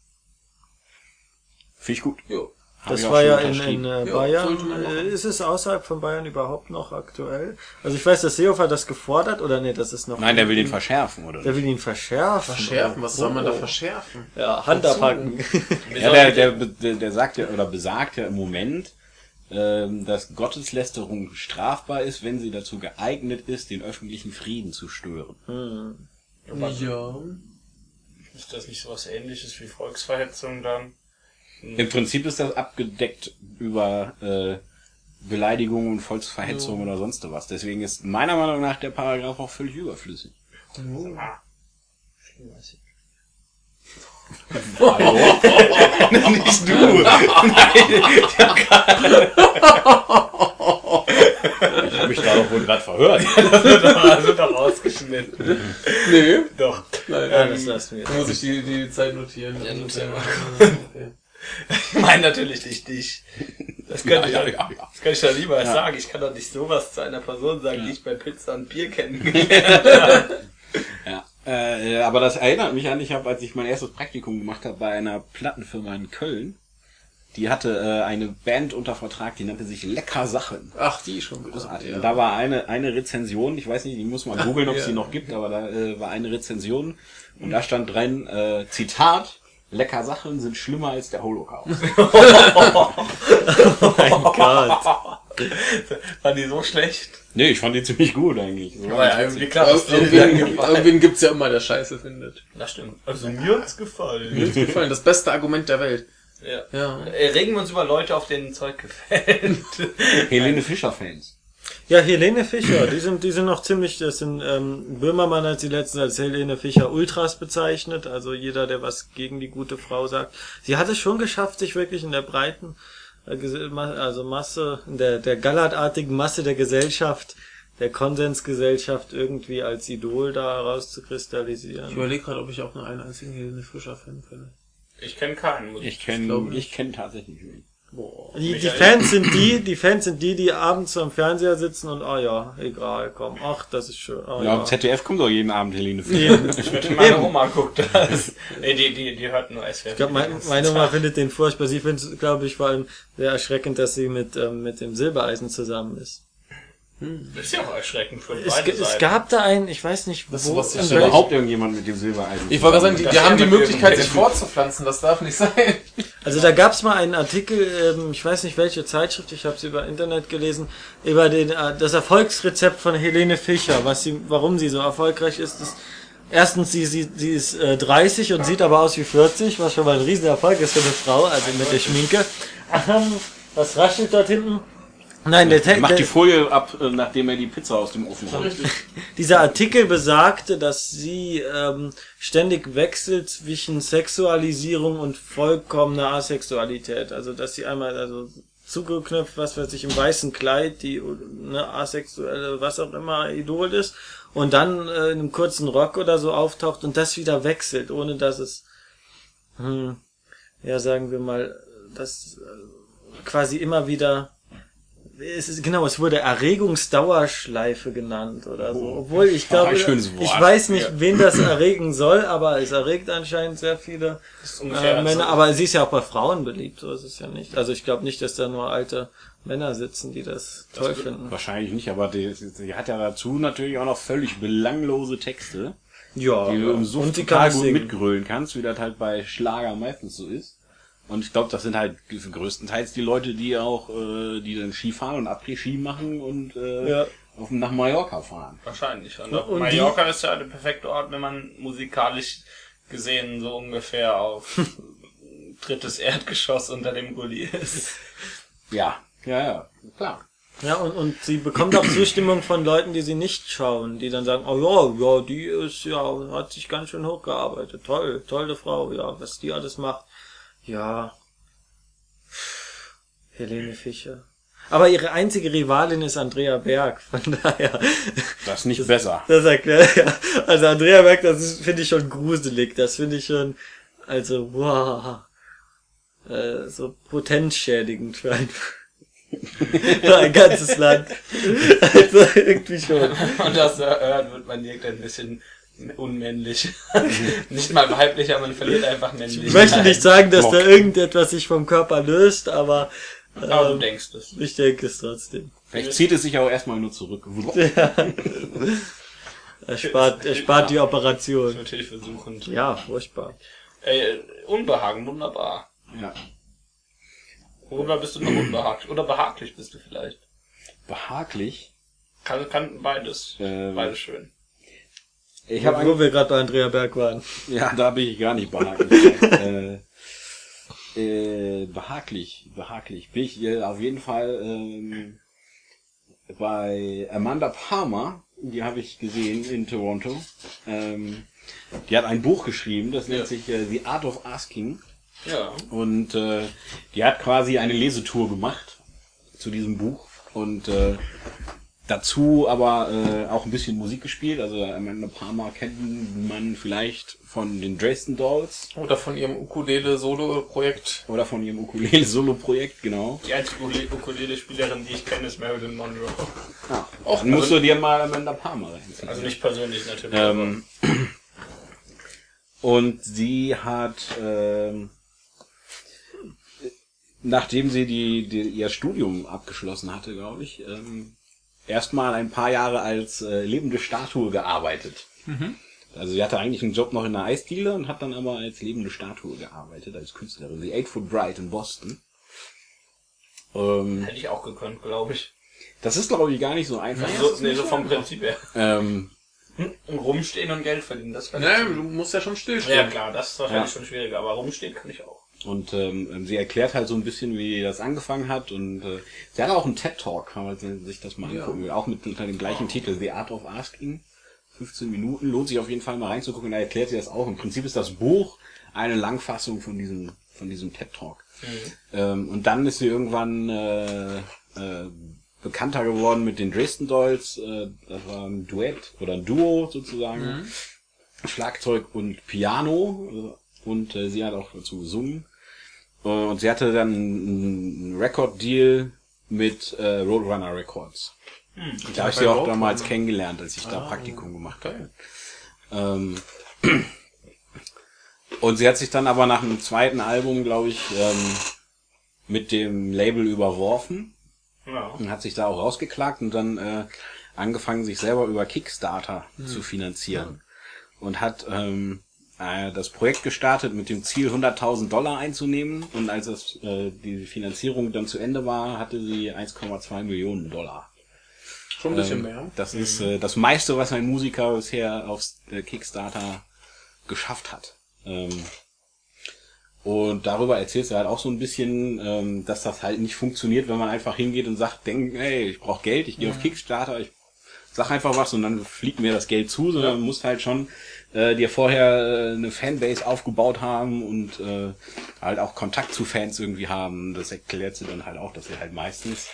Finde ich gut. Ja. Das war ja in, in äh, Ja, Bayern. Äh, ist es außerhalb von Bayern überhaupt noch aktuell? Also ich weiß, dass Seehofer das gefordert oder nee, das ist noch. Nein, der will den verschärfen, oder? Der will ihn verschärfen. Verschärfen, was soll man da Oh. verschärfen? Ja, Hand abhacken. Ja, der, der, der, der sagt ja, oder besagt ja im Moment, ähm, dass Gotteslästerung strafbar ist, wenn sie dazu geeignet ist, den öffentlichen Frieden zu stören. Ja. Ist das nicht sowas ähnliches wie Volksverhetzung dann? Im Prinzip ist das abgedeckt über äh, Beleidigungen und Volksverhetzung oder sonst was. Deswegen ist meiner Meinung nach der Paragraph auch völlig überflüssig. Nicht du! ich habe mich da doch wohl gerade verhört. Das wird doch, das wird doch rausgeschnitten. Nee. Doch. Nein, Ja, ähm, das lassen wir. da muss ich die, die Zeit notieren. Ja, notier Und, mal. äh, okay. Ich meine natürlich nicht dich. Das könnte Ja, ich, ja, ja, ja. Das kann ich doch lieber sagen. Ich kann doch nicht sowas zu einer Person sagen, die ich bei Pizza und Bier kennengelernt habe. Ja, äh, aber das erinnert mich an, ich habe, als ich mein erstes Praktikum gemacht habe bei einer Plattenfirma in Köln, die hatte äh, eine Band unter Vertrag, die nannte sich Lecker Sachen. Ach, die schon wieder. Großartig. Ja. Und da war eine, eine Rezension, ich weiß nicht, die muss mal googeln, ob es Ja. die noch gibt, aber da äh, war eine Rezension und da stand drin, äh, Zitat, Lecker Sachen sind schlimmer als der Holocaust. Mein Gott. War die so schlecht? Nee, ich fand die ziemlich gut eigentlich. So Aber ja, irgendwie klar, Irgendwen, irgendwen gibt's ja immer, der Scheiße findet. Das stimmt. Also mir hat's gefallen. Mir hat's gefallen, das beste Argument der Welt. Ja. Ja. Äh, Regen wir uns über Leute, auf denen Zeug gefällt. Helene Fischer-Fans. Ja, Helene Fischer, die sind, die sind noch ziemlich, das sind, ähm, Böhmermann hat sie letztens als Helene Fischer Ultras bezeichnet, also jeder, der was gegen die gute Frau sagt. Sie hat es schon geschafft, sich wirklich in der breiten, äh, also Masse, in der, der gallertartigen Masse der Gesellschaft, der Konsensgesellschaft irgendwie als Idol da Ich rauszukristallisieren. überlege gerade, ob ich auch nur einen einzigen Helene Fischer-Fan finde. Ich kenne keinen. muss Ich Ich kenne nicht. ich kenn tatsächlich wen. Boah. Die, die. Fans sind die, die Fans sind die, die abends am Fernseher sitzen und, ah ja, egal, komm, ach, das ist schön, ah Ja, ja. ZDF kommt doch jeden Abend Helene Fischer. Eben. Ich wette, meine Oma guckt das. Nee, die, die, die hört nur SWF. Ich glaube, mein, meine Oma findet den furchtbar. Sie findet es, glaube ich, vor allem sehr erschreckend, dass sie mit, ähm, mit dem Silbereisen zusammen ist. Das ist ja auch erschreckend für Es, beide es Seiten. gab da einen, ich weiß nicht, Das wo. in Ist welch- überhaupt irgendjemand mit dem Silbereisen? Ich wollte gerade sagen, die, Das die haben die Möglichkeit, sich fortzupflanzen, das darf nicht sein. also da gab es mal einen Artikel, ähm, ich weiß nicht welche Zeitschrift, ich habe es über Internet gelesen, über den, äh, das Erfolgsrezept von Helene Fischer, was sie, warum sie so erfolgreich ist. ist Erstens, sie, sie, sie ist äh, 30 und sieht aber aus wie 40, was schon mal ein Riesenerfolg ist für eine Frau, also mit der Schminke. Ähm, was raschelt dort hinten? Nein, der, Text. Macht die Folie ab, äh, nachdem er die Pizza aus dem Ofen holt. Dieser Artikel besagte, dass sie ähm, ständig wechselt zwischen Sexualisierung und vollkommener Asexualität. Also dass sie einmal also zugeknöpft, was weiß ich, im weißen Kleid, die eine asexuelle, was auch immer, Idol ist, und dann äh, in einem kurzen Rock oder so auftaucht und das wieder wechselt, ohne dass es, hm, ja sagen wir mal, das äh, quasi immer wieder es ist, genau, es wurde Erregungsdauerschleife genannt oder so. Oh. Obwohl ich glaube, ich weiß nicht, wen das erregen soll, aber es erregt anscheinend sehr viele Das äh, Männer. Aber sie ist ja auch bei Frauen beliebt, so ist es ja nicht. Also ich glaube nicht, dass da nur alte Männer sitzen, die das toll finden. Wahrscheinlich nicht, aber die, die hat ja dazu natürlich auch noch völlig belanglose Texte, Ja, die du im die total gut mitgrölen kannst, wie das halt bei Schlager meistens so ist. Und ich glaube, das sind halt größtenteils die Leute, die auch, äh, die dann Ski fahren und Après-Ski machen und äh, Ja. auf, nach Mallorca fahren. Wahrscheinlich. Und, Und Mallorca ist ja der perfekte Ort, wenn man musikalisch gesehen so ungefähr auf drittes Erdgeschoss unter dem Gully ist. Ja, ja, ja, klar. Ja, und, und sie bekommt auch Zustimmung von Leuten, die sie nicht schauen, die dann sagen, oh ja, ja, die ist, ja, hat sich ganz schön hochgearbeitet. Toll, tolle Frau, ja, was die alles macht. Ja. Helene Fischer. Aber ihre einzige Rivalin ist Andrea Berg, von daher. Das ist nicht besser. Das erklärt, ja. Also Andrea Berg, das finde ich schon gruselig. Das finde ich schon, also, wow. Äh, so potenzschädigend für ein, für ein ganzes Land. Also irgendwie schon. Und das hört, wird man direkt ein bisschen unmännlich. nicht mal weiblich, aber man verliert einfach männlich. Ich möchte nicht sagen, dass da Mock. irgendetwas sich vom Körper löst, aber Aber du ähm, denkst es. ich denke es trotzdem. Vielleicht zieht es sich auch erstmal nur zurück. Er spart, er spart die Das Operation. wird hilfesuchend. Ja, furchtbar. Ey, Unbehagen, wunderbar. Ja. Worüber bist du noch unbehaglich? Oder behaglich bist du vielleicht? Behaglich. Kann, kann beides. Ähm, Beides schön. Ich habe wo wir gerade bei Andrea Berg waren. Ja, da bin ich gar nicht behaglich. äh, äh, behaglich, behaglich. Bin ich äh, auf jeden Fall ähm, bei Amanda Palmer, die habe ich gesehen in Toronto. Ähm, die hat ein Buch geschrieben, das nennt Ja. sich äh, The Art of Asking. Ja. Und äh, die hat quasi eine Lesetour gemacht zu diesem Buch. Und äh, dazu aber äh, auch ein bisschen Musik gespielt. Also Amanda Palmer kennt man vielleicht von den Dresden Dolls Oder von ihrem Ukulele-Solo-Projekt. oder von ihrem Ukulele-Solo-Projekt, genau. Die einzige Ule- Ukulele-Spielerin, die ich kenne, ist Marilyn Monroe. Ja. Dann musst du dir mal Amanda Palmer reinziehen. Also nicht persönlich natürlich. Ähm, und sie hat, ähm, nachdem sie die, die, ihr Studium abgeschlossen hatte, glaube ich, ähm, erstmal ein paar Jahre als äh, lebende Statue gearbeitet. Also sie hatte eigentlich einen Job noch in der Eisdiele und hat dann aber als lebende Statue gearbeitet, als Künstlerin. Die Eight Foot Bride in Boston. Ähm, Hätte ich auch gekonnt, glaube ich. das ist, glaube ich, gar nicht so einfach. So, nee, so vom Prinzip her. Ähm, Rumstehen und Geld verdienen, das kann Ne, du musst ja schon stillstehen. Ja klar, das ist wahrscheinlich Ja. schon schwieriger, aber rumstehen kann ich auch. Und ähm, sie erklärt halt so ein bisschen, wie das angefangen hat. Und äh, sie hat auch einen TED-Talk, kann man sich das mal angucken. will. Auch mit unter dem gleichen Titel, The Art of Asking. 15 Minuten, lohnt sich auf jeden Fall mal reinzugucken. Da erklärt sie das auch. Im Prinzip ist das Buch eine Langfassung von diesem, von diesem TED-Talk. Ähm, und dann ist sie irgendwann äh, äh, bekannter geworden mit den Dresden Dolls. Äh, das war ein Duett oder ein Duo sozusagen. Schlagzeug und Piano. Äh, und äh, sie hat auch dazu gesungen. Äh, und sie hatte dann einen Record-Deal mit äh, Roadrunner Records. Da habe ich sie auch Roadrunner. damals kennengelernt, als ich da Praktikum gemacht habe. Ähm, und sie hat sich dann aber nach einem zweiten Album, glaube ich, ähm, mit dem Label überworfen Ja. und hat sich da auch rausgeklagt und dann äh, angefangen, sich selber über Kickstarter zu finanzieren. Und hat ähm, äh, das Projekt gestartet mit dem Ziel, 100.000 Dollar einzunehmen. Und als das, äh, die Finanzierung dann zu Ende war, hatte sie 1,2 Millionen Dollar. Schon ein bisschen Ähm, mehr. Das ist äh, das meiste, was ein Musiker bisher auf äh, Kickstarter geschafft hat. Ähm, und darüber erzählt er halt auch so ein bisschen, ähm, dass das halt nicht funktioniert, wenn man einfach hingeht und sagt, denk, hey, ich brauche Geld, ich gehe auf Kickstarter, ich sag einfach was und dann fliegt mir das Geld zu, sondern du musst halt schon äh, dir vorher äh, eine Fanbase aufgebaut haben und äh, halt auch Kontakt zu Fans irgendwie haben. Das erklärt sie dann halt auch, dass sie halt meistens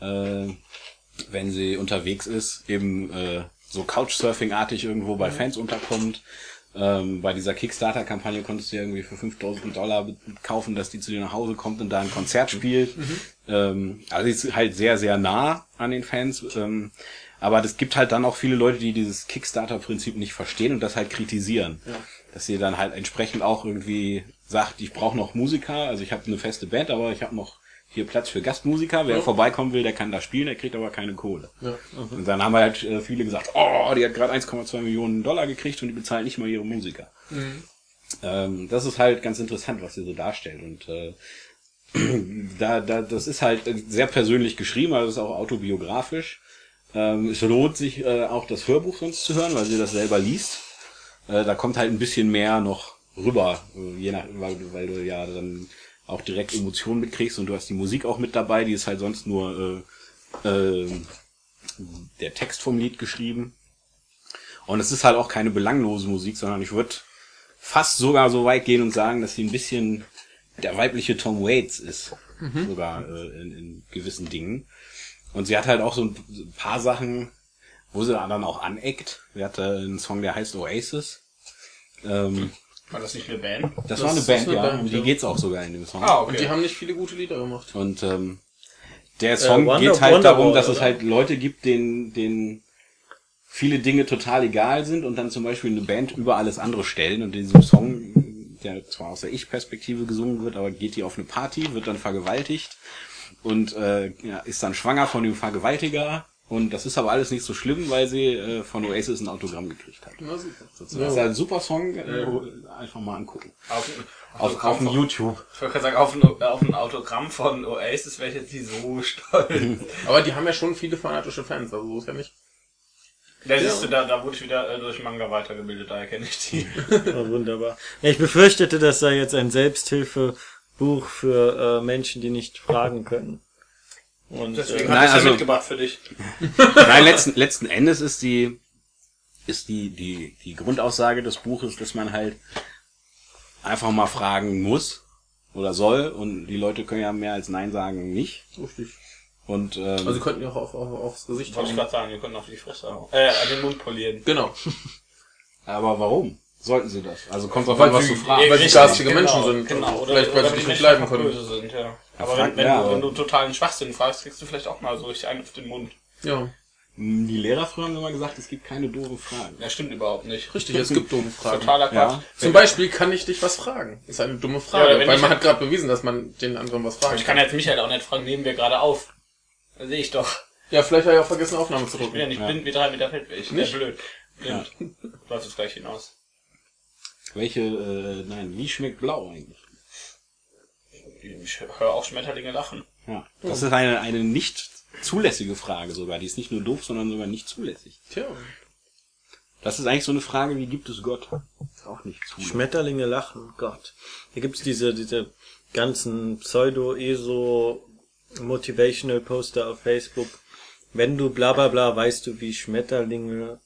äh, wenn sie unterwegs ist, eben äh, so Couchsurfing-artig irgendwo bei Fans unterkommt. Ähm, bei dieser Kickstarter-Kampagne konntest du ja irgendwie für 5000 Dollar kaufen, dass die zu dir nach Hause kommt und da ein Konzert spielt. Ähm, also sie ist halt sehr, sehr nah an den Fans. Ähm, aber es gibt halt dann auch viele Leute, die dieses Kickstarter-Prinzip nicht verstehen und das halt kritisieren. Dass sie dann halt entsprechend auch irgendwie sagt, ich brauche noch Musiker, also ich habe eine feste Band, aber ich habe noch hier Platz für Gastmusiker. Wer vorbeikommen will, der kann da spielen, der kriegt aber keine Kohle. Und dann haben halt äh, viele gesagt, oh, die hat gerade 1,2 Millionen Dollar gekriegt und die bezahlt nicht mal ihre Musiker. Ähm, das ist halt ganz interessant, was sie so darstellt. Und äh, da, da, das ist halt sehr persönlich geschrieben, also es ist auch autobiografisch. Ähm, es lohnt sich äh, auch das Hörbuch sonst zu hören, weil sie das selber liest. Äh, da kommt halt ein bisschen mehr noch rüber, äh, je nach, weil, du- weil du ja dann auch direkt Emotionen mitkriegst und du hast die Musik auch mit dabei, die ist halt sonst nur äh, äh, der Text vom Lied geschrieben. Und es ist halt auch keine belanglose Musik, sondern ich würde fast sogar so weit gehen und sagen, dass sie ein bisschen der weibliche Tom Waits ist. Sogar äh, in, in gewissen Dingen. Und sie hat halt auch so ein paar Sachen, wo sie dann auch aneckt. Sie hatte einen Song, der heißt Oasis. Ähm, War das nicht eine Band? das, Das war eine Band, eine ja. Band, um die ja. geht's auch sogar in dem Song. Ah, Und die haben nicht viele gute Lieder gemacht. Und ähm, der Song Wonder- geht halt Wonderwall, darum, dass es oder? halt Leute gibt, denen, denen viele Dinge total egal sind und dann zum Beispiel eine Band über alles andere stellen. Und in diesem Song, der zwar aus der Ich-Perspektive gesungen wird, aber geht die auf eine Party, wird dann vergewaltigt und äh, ja, ist dann schwanger von dem Vergewaltiger. Und das ist aber alles nicht so schlimm, weil sie äh, von Oasis ein Autogramm gekriegt hat. Na super. Das ist ein super Song, äh, einfach mal angucken. Auf, Auf, auf dem YouTube. Ich wollte gerade sagen, auf ein, auf ein Autogramm von Oasis wäre ich jetzt nicht so stolz. Aber die haben ja schon viele fanatische Fans, also so ist ja nicht. Da siehst du, da, da wurde ich wieder äh, durch Manga weitergebildet, daher kenne ich die. Oh, wunderbar. Ja, ich befürchtete, das sei jetzt ein Selbsthilfebuch für äh, Menschen, die nicht fragen können. Und Deswegen äh, hat Nein, ich ja also- mitgebracht für dich. Nein, letzten, letzten Endes ist die, ist die, die, die Grundaussage des Buches, dass man halt einfach mal fragen muss oder soll und die Leute können ja mehr als Nein sagen nicht. Richtig. Und ähm, Also sie könnten ja auch auf, auf, aufs Gesicht Wollte ich gerade sagen, wir können auf die Fresse. Äh, an den Mund polieren. Genau. aber warum sollten sie das? Also kommt drauf an, was sie- du fragst. weil sie garstige genau, Menschen sind. Genau, oder, Vielleicht, weil oder sie dich nicht leiden können. böse Sind, ja. Aber frag- wenn, wenn, ja, du, wenn du totalen Schwachsinn fragst, kriegst du vielleicht auch mal so richtig einen auf den Mund. Ja. Die Lehrer früher haben immer gesagt, es gibt keine doofen Fragen. Das stimmt überhaupt nicht. Richtig, es gibt doofe Fragen. Totaler Quatsch. Ja. Zum Beispiel kann ich dich was fragen. Ist eine dumme Ja, Frage, weil ich- man hat gerade bewiesen, dass man den anderen was fragen Ich kann jetzt Michael auch nicht fragen, nehmen wir gerade auf. Das sehe ich doch. Ja, vielleicht hat er auch vergessen, Aufnahme zu Ich bin ja drücken. nicht Ja. blind wie drei Meter Feldweg. Nicht? Ja, blöd. Blind. Läuft jetzt gleich hinaus. Welche, äh, nein, wie schmeckt blau eigentlich? Ich höre auch Schmetterlinge lachen. Ja. Das ist eine, eine nicht zulässige Frage sogar. Die ist nicht nur doof, sondern sogar nicht zulässig. Tja. Das ist eigentlich so eine Frage, wie gibt es Gott? Ist auch nicht zulässig. Schmetterlinge lachen, Gott. Hier gibt's diese, diese ganzen Pseudo-ESO-Motivational Poster auf Facebook. Wenn du bla bla bla, weißt du, wie Schmetterlinge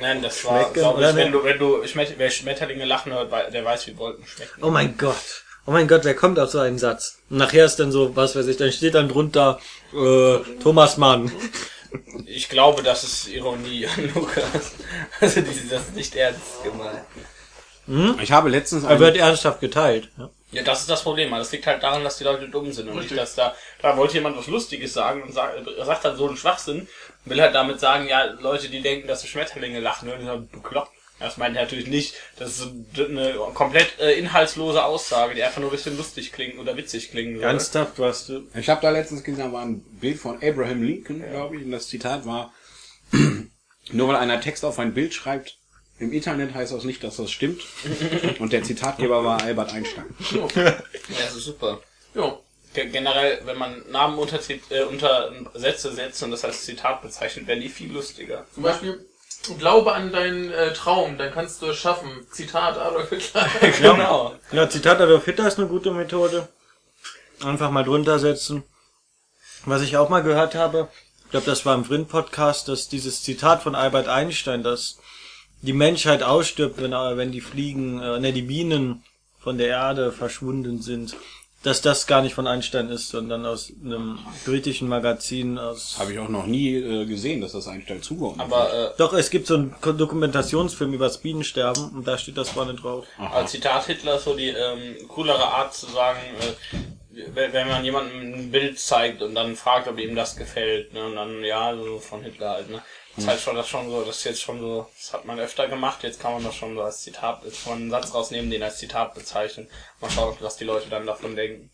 Nein, das war, Schmecken, glaube oder ich, wenn du, wenn du Schmet wer Schmetterlinge lachen hört, der weiß, wie Wolken schmecken. Oh mein Gott. Oh mein Gott, wer kommt auf so einen Satz? Und nachher ist dann so, was weiß ich, dann steht dann drunter äh, Thomas Mann. Ich glaube, das ist Ironie an Lukas. Also, die, das ist nicht ernst gemeint. Ich habe letztens Er wird ernsthaft geteilt. Ja. Ja, das ist das Problem. Das liegt halt daran, dass die Leute dumm sind und nicht, dass da, da wollte jemand was Lustiges sagen und sagt, sagt dann so einen Schwachsinn will halt damit sagen, ja, Leute, die denken, dass sie Schmetterlinge lachen, ne, die sind bekloppt. Das meint er natürlich nicht. Das ist so eine komplett äh, inhaltslose Aussage, die einfach nur ein bisschen lustig klingt oder witzig klingen soll. Ernsthaft, was du. ich habe da letztens gesehen, da war ein Bild von Abraham Lincoln, glaube ich, und das Zitat war, nur weil einer Text auf ein Bild schreibt, im Internet heißt das nicht, dass das stimmt. Und der Zitatgeber war Albert Einstein. Ja, das ist super. Ja. Ge- Generell, wenn man Namen unter, äh, unter Sätze setzt und das als Zitat bezeichnet, werden die viel lustiger. Zum Beispiel, glaube an deinen äh, Traum, dann kannst du es schaffen. Zitat Adolf Hitler. Genau. Ja, Zitat Adolf Hitler ist eine gute Methode. Einfach mal drunter setzen. Was ich auch mal gehört habe, ich glaube, das war im Vrind-Podcast, dass dieses Zitat von Albert Einstein, dass die Menschheit ausstirbt, wenn, äh, wenn die Fliegen, äh, ne, die Bienen von der Erde verschwunden sind, dass das gar nicht von Einstein ist, sondern aus einem britischen Magazin aus... Habe ich auch noch nie äh, gesehen, dass das Einstein zugeordnet. Aber äh, Doch, es gibt so einen Dokumentationsfilm über das Bienensterben und da steht das vorne drauf. als Zitat Hitler ist so die ähm, coolere Art zu sagen, äh, wenn wenn man jemandem ein Bild zeigt und dann fragt, ob ihm das gefällt, ne, und dann, ja, so von Hitler halt, ne. Das ist halt schon, das schon so, das ist jetzt schon so, das hat man öfter gemacht, jetzt kann man das schon so als Zitat, man einen Satz rausnehmen, den als Zitat bezeichnen. Mal schauen, was die Leute dann davon denken.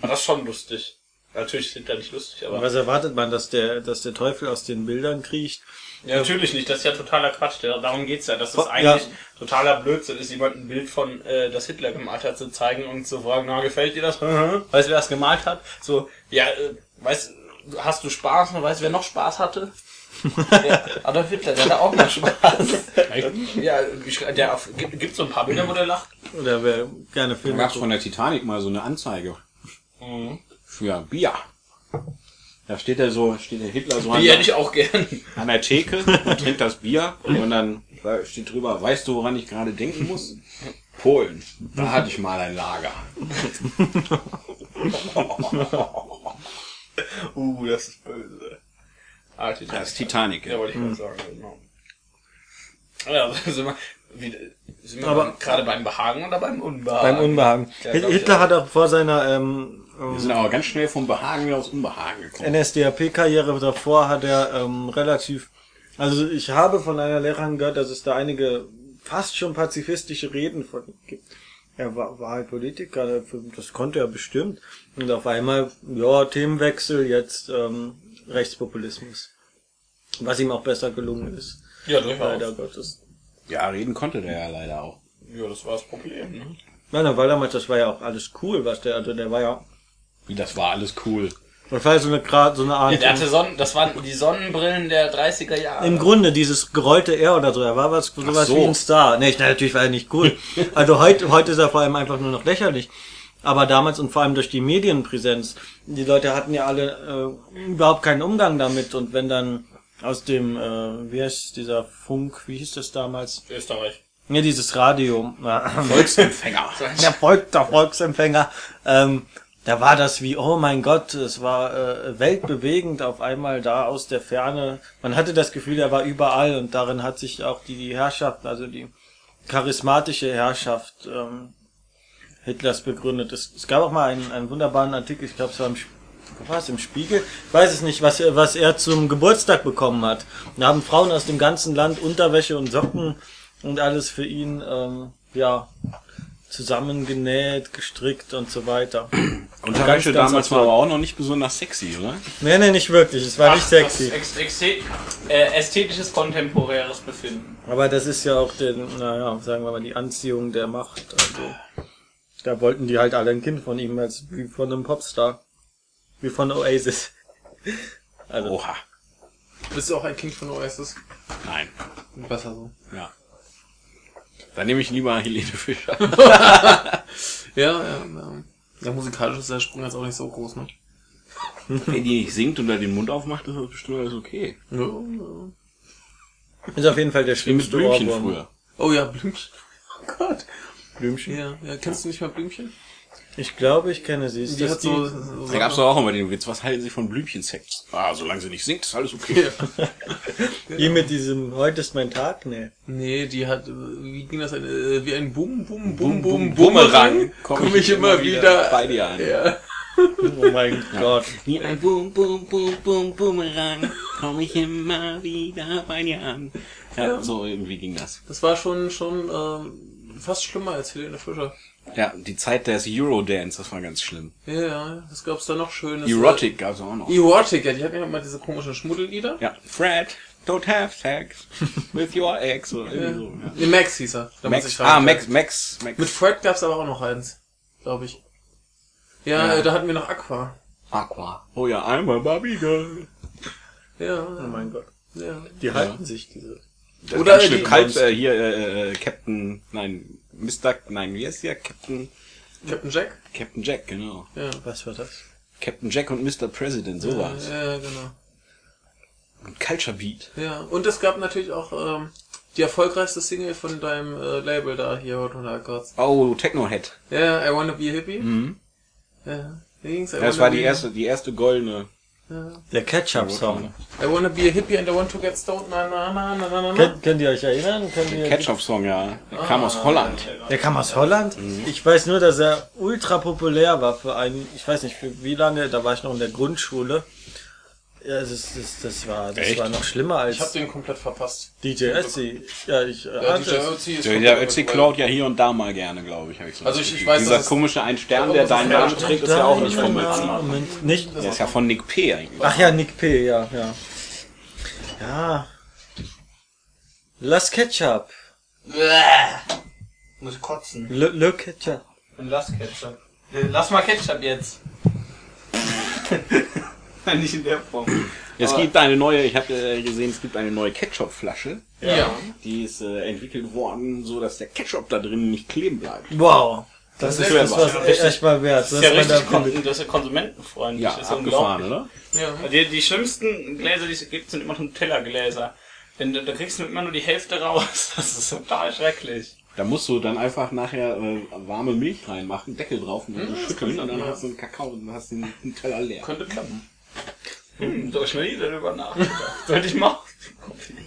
Aber das ist schon lustig. Natürlich ist Hitler nicht lustig, aber. Was erwartet man, dass der, dass der Teufel aus den Bildern kriecht? Ja, natürlich nicht, das ist ja totaler Quatsch, darum geht's ja, dass es Ja. eigentlich totaler Blödsinn ist, jemand ein Bild von, äh, das Hitler gemalt hat, zu zeigen und zu fragen, na, gefällt dir das? weißt du, wer das gemalt hat? So, ja, äh, weißt, hast du Spaß und weißt du, wer noch Spaß hatte? Ja, Adolf Hitler, der hatte auch noch Spaß. ja, der auf, gibt, gibt so ein paar Bilder, wo der lacht? Oder wer gerne Da Filme gab es guckt. von der Titanic mal so eine Anzeige Mhm. für Bier. Da steht er so, steht der Hitler so an, Die hätte ich auch gern. an der Theke und trinkt das Bier und dann steht drüber, weißt du, woran ich gerade denken muss? Polen. Da hatte ich mal ein Lager. Uh, das ist böse. Ah, Titanic. Das ist Titanic. Ja, Ja. wollte ich mal sagen, genau. Ja, sind wir, wie, sind wir Aber- gerade beim Behagen oder beim Unbehagen? Beim Unbehagen. Ja, Hitler hat auch vor seiner ähm, Wir sind aber ganz schnell vom Behagen wieder aufs Unbehagen gekommen. NSDAP-Karriere davor hat er ähm, relativ. Also ich habe von einer Lehrerin gehört, dass es da einige fast schon pazifistische Reden von ihm gibt. Er war, war halt Politiker, das konnte er bestimmt. Und auf einmal, ja, Themenwechsel, jetzt ähm, Rechtspopulismus. Was ihm auch besser gelungen ist. Ja, durchaus. Leider Gottes. Ja, reden konnte der ja leider auch. Ja, das war das Problem, ne? Nein, nein, weil damals, das war ja auch alles cool, was der, also der war ja, Wie, das war alles cool. das war ja so eine, Gra- so eine Art. Ja, der hatte Sonnen, das waren die Sonnenbrillen der 30er Jahre. Im Grunde dieses gerollte R oder so, er war was sowas so. wie ein Star. Nee, ich, natürlich war er nicht cool. Also heute, heute ist er vor allem einfach nur noch lächerlich. Aber damals und vor allem durch die Medienpräsenz, die Leute hatten ja alle äh, überhaupt keinen Umgang damit und wenn dann aus dem, äh, wie heißt dieser Funk, wie hieß das damals? Österreich. Ja, dieses Radio. Äh, Volksempfänger. der Volk, der Volksempfänger. Ähm, da war das wie, oh mein Gott, es war äh, weltbewegend auf einmal da aus der Ferne. Man hatte das Gefühl, er war überall und darin hat sich auch die, die Herrschaft, also die charismatische Herrschaft ähm, Hitlers begründet. Es, es gab auch mal einen, einen wunderbaren Artikel, ich glaube es war im, war es im Spiegel, ich weiß es nicht, was, er- was er zum Geburtstag bekommen hat. Da haben Frauen aus dem ganzen Land Unterwäsche und Socken und alles für ihn, ähm, ja, zusammengenäht, gestrickt und so weiter. Unterwäsche ganz damals war aber auch noch nicht besonders sexy, oder? Nee, nee, nicht wirklich, es war nicht sexy. Das ex ex äh, ästhetisches, kontemporäres Befinden. Aber das ist ja auch den, naja, sagen wir mal, die Anziehung der Macht. Also Da wollten die halt alle ein Kind von ihm, als wie von einem Popstar. Wie von Oasis. Also, Oha. Bist du auch ein Kind von Oasis? Nein. Besser so. Ja. Dann nehme ich lieber Helene Fischer. Ja, ja, ja. Ja, musikalisch ist der Sprung jetzt auch nicht so groß, ne? Wenn die nicht singt und da den Mund aufmacht, ist das bestimmt alles okay. Ja, ja. ist auf jeden Fall der schlimmste Blümchen Ohrwurm. früher. Oh ja, Blümchen. Oh Gott. Blümchen? Ja, ja, kennst du nicht mal Blümchen? Ich glaube, ich kenne sie. Ist Die das hat so, so Da gab's doch auch immer den Witz, was halten Sie von Blümchensex? Ah, solange sie nicht singt, ist alles okay. die mit diesem Heute ist mein Tag? Nee. Nee, die hat, äh, wie ging das? Äh, wie ein Bum, Bum, Bum, Bum, Bum, Bumerang, komme ich immer wieder. bei dir an. Ja. Oh mein Gott. Wie ein Bum, Bum, Bum, Bum, Bumerang, komme ich immer wieder bei dir an. Ja, so irgendwie ging das. Das war schon, schon, ähm, fast schlimmer als Helene Fischer. Ja, die Zeit des Eurodance, das war ganz schlimm. Ja, ja, das gab's da noch schönes. Erotic gab's auch noch. Erotic, ja, die hatten ja immer diese komischen Schmuddellieder. Ja, Fred, don't have sex with your ex oder irgendwie so. Ja. Nee, Max hieß er. Da muss Max, ich ah. Max, Max, Max. Mit Fred gab's aber auch noch eins, glaube ich. Ja, Ja. da hatten wir noch Aqua. Aqua. Oh ja, I'm a Barbie Girl. Ja, Oh mein Gott. ja. Die halten sich, diese. Das Oder die- Stück Kalb, äh, hier, äh, äh, Captain, nein, Mr., nein, wie heißt der? Captain, Captain Jack? Captain Jack, genau. Ja. Was war das? Captain Jack und Mr. President, sowas. Ja, genau. Und Culture Beat. Ja, und es gab natürlich auch ähm, die erfolgreichste Single von deinem äh, Label da hier, Hot 100 Gods. Oh, Technohead. Ja, I Wanna Be a Hippie. Mhm. Ja, wie ging's? I Ja, das war die erste, die erste goldene. Der Ketchup-Song. I wanna be a hippie and I want to get stoned. Na, na, na, na, na, na. Könnt, könnt ihr euch erinnern? Könnt ihr, Ketchup-Song, ja. Der kam aus Holland. der kam aus Holland. Ich weiß nur, dass er ultra populär war für einen, ich weiß nicht für wie lange, da war ich noch in der Grundschule. Ja, das, ist- das, das war, das Echt? war noch schlimmer als Ich hab den komplett verpasst. DJ Ötzi. Ja, ich äh, Ja, DJ. Ötzi ist der Ötzi klaut ja hier und da mal gerne, glaube ich. Hab ich so Also ich- ich weiß, Dieser komische ein Stern, der deinen Namen trägt, ist ja auch nicht vom Ötzi. Name Nicht? Der ist ja von Nick P. eigentlich. Ach ja, Nick P., ja, ja. Ja. Lass Ketchup. Bäh. Muss kotzen. Le, Le Ketchup. Und lass Ketchup. Lass mal Ketchup jetzt. Nicht in der Form. Es gibt eine neue, ich habe äh, gesehen, es gibt eine neue Ketchup-Flasche. Ja. Die ist äh, entwickelt worden, so dass der Ketchup da drin nicht kleben bleibt. Wow. Das, Das ist das, was richtig- echt mal wert. Das ist ja richtig kon das ist ja konsumentenfreundlich. Ja, ist ja abgefahren, unglaublich. oder? Ja. Die, die schlimmsten Gläser, die es gibt, sind immer Nutella-Gläser. Denn da, da kriegst du immer nur die Hälfte raus. Das ist total schrecklich. Da musst du dann einfach nachher äh, warme Milch reinmachen, Deckel drauf und dann so schütteln und dann ja. hast du einen Kakao und dann hast du den, den Teller leer. Könnte klappen. Hm, so hab ich mir nie darüber nachgedacht. Sollte ich machen.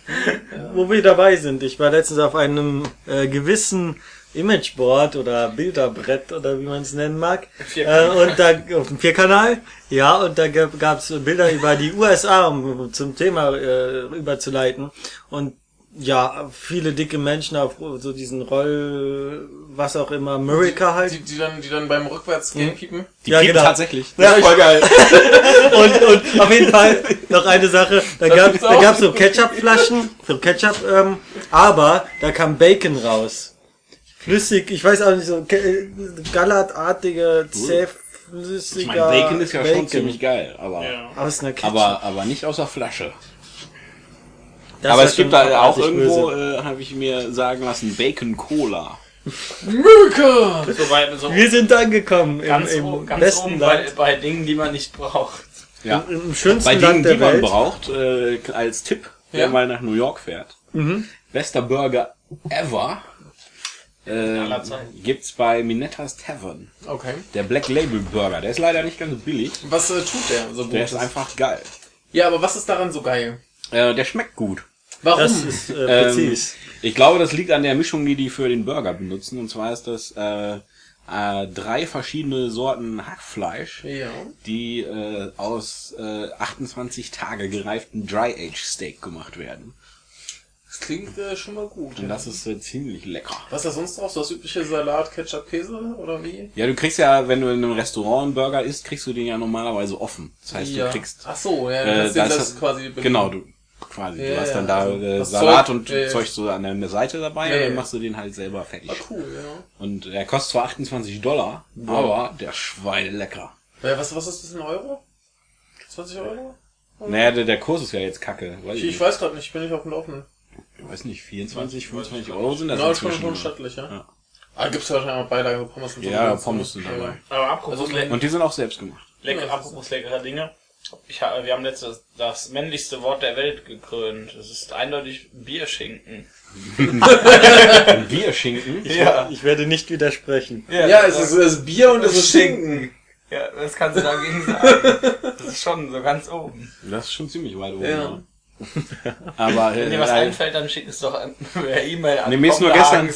Wo wir dabei sind. Ich war letztens auf einem äh, gewissen Imageboard oder Bilderbrett oder wie man es nennen mag. Äh, und da auf dem Vierkanal. Ja, und da gab es Bilder über die USA, um zum Thema äh, überzuleiten. Und ja, viele dicke Menschen auf so diesen Roll, was auch immer, America halt. Die, die, dann, die dann beim Rückwärtsgehen piepen. Die Ja, piepen genau. tatsächlich. Ja, Das ist voll geil. und, und auf jeden Fall noch eine Sache, da Das gab da gab's so Ketchupflaschen, so Ketchup, ähm, aber da kam Bacon raus. Flüssig, ich weiß auch nicht, so äh, gallertartige, zähflüssiger Ich meine, Bacon ist ja schon ziemlich geil, aber, Ja. Aus einer Ketchup. aber, aber nicht aus der Flasche. Das aber es gibt da auch irgendwo, äh, habe ich mir sagen lassen, Bacon Cola. Mürker! So bei, so Wir sind angekommen im, ganz, im oben- ganz besten oben bei, Land. bei Dingen, die man nicht braucht. Ja. Im, Im schönsten Bei Land Dingen, der die man Welt. braucht, äh, als Tipp, wer Ja. mal nach New York fährt. Mhm. Bester Burger ever äh, gibt's bei Minettas Tavern. Okay. Der Black Label Burger, der ist leider nicht ganz billig. Was äh, tut der so Der gut? ist einfach geil. Ja, aber was ist daran so geil? Äh, der schmeckt gut. Warum? Das ist äh, Ähm, präzis. ich glaube, das liegt an der Mischung, die die für den Burger benutzen. Und zwar ist das äh, äh, drei verschiedene Sorten Hackfleisch, ja. die äh, aus äh, 28 Tage gereiften Dry-Age Steak gemacht werden. Das klingt äh, schon mal gut. Und Ja. das ist äh, ziemlich lecker. Was ist da sonst drauf? So das übliche Salat, Ketchup, Käse oder wie? Ja, du kriegst ja, wenn du in einem Restaurant einen Burger isst, kriegst du den ja normalerweise offen. Das heißt, ja. du kriegst Ach so, ja, äh, du hast da den ist das das- quasi genau, du quasi. Ja, du hast dann ja, da also äh, das Salat Zeug, und ja, ja. Zeug so an der Seite dabei Ja, und dann ja. machst du den halt selber fertig. Ah, cool, ja. Und er kostet zwar 28 Dollar, aber der Schweine lecker. ja was, was ist das in Euro? 20 Euro? Naja, der, der Kurs ist ja jetzt kacke. Weiß Ich, ich, weiß gerade nicht, ich bin nicht auf dem Laufenden. ich weiß nicht, 24, 25 Euro sind das Na, schon, inzwischen. schon stattlich, ja. Ja. Ah, gibt's ja wahrscheinlich auch Beilagen, Pommes und so. Ja, Pommes sind dabei. Aber apropos, Also, Und die sind auch selbst gemacht. lecker, apropos leckere Dinge. Ich, wir haben letztes das männlichste Wort der Welt gekrönt. Es ist eindeutig Bierschinken. Bierschinken. Ja. Ich werde nicht widersprechen. Ja, es ist, es ist Bier und es ist Schinken. Ja, was kannst du dagegen sagen? Das ist schon so ganz oben. Das ist schon ziemlich weit oben. Ja. Ja. Aber Wenn äh, dir was äh, einfällt, dann schick es doch an- per E-Mail an Nee, mir ist nur gestern-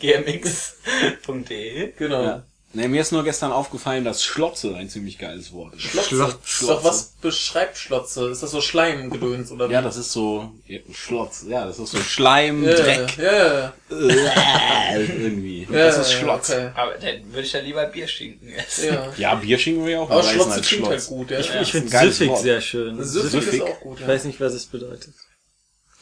gmx.de. Genau. ja. Nee, mir ist nur gestern aufgefallen, dass Schlotze ein ziemlich geiles Wort ist. Schlotze. Doch, was beschreibt Schlotze? Ist das so Schleimgedöns oder wie? Ja, das ist so ja, Schlotz. Ja, das ist so Schleim, ja, Dreck, Ja, ja, ja. äh, irgendwie. ja. das ist ja, Schlotz. Okay. Aber dann würde ich ja lieber Bierschinken essen. Ja. Ja, Bierschinken wir auch Aber Schlotze als klingt halt gut, ja. Ich, ja. ich finde süffig sehr schön. Süffig Süffig. ist auch gut, Ich ja. weiß nicht, was es bedeutet.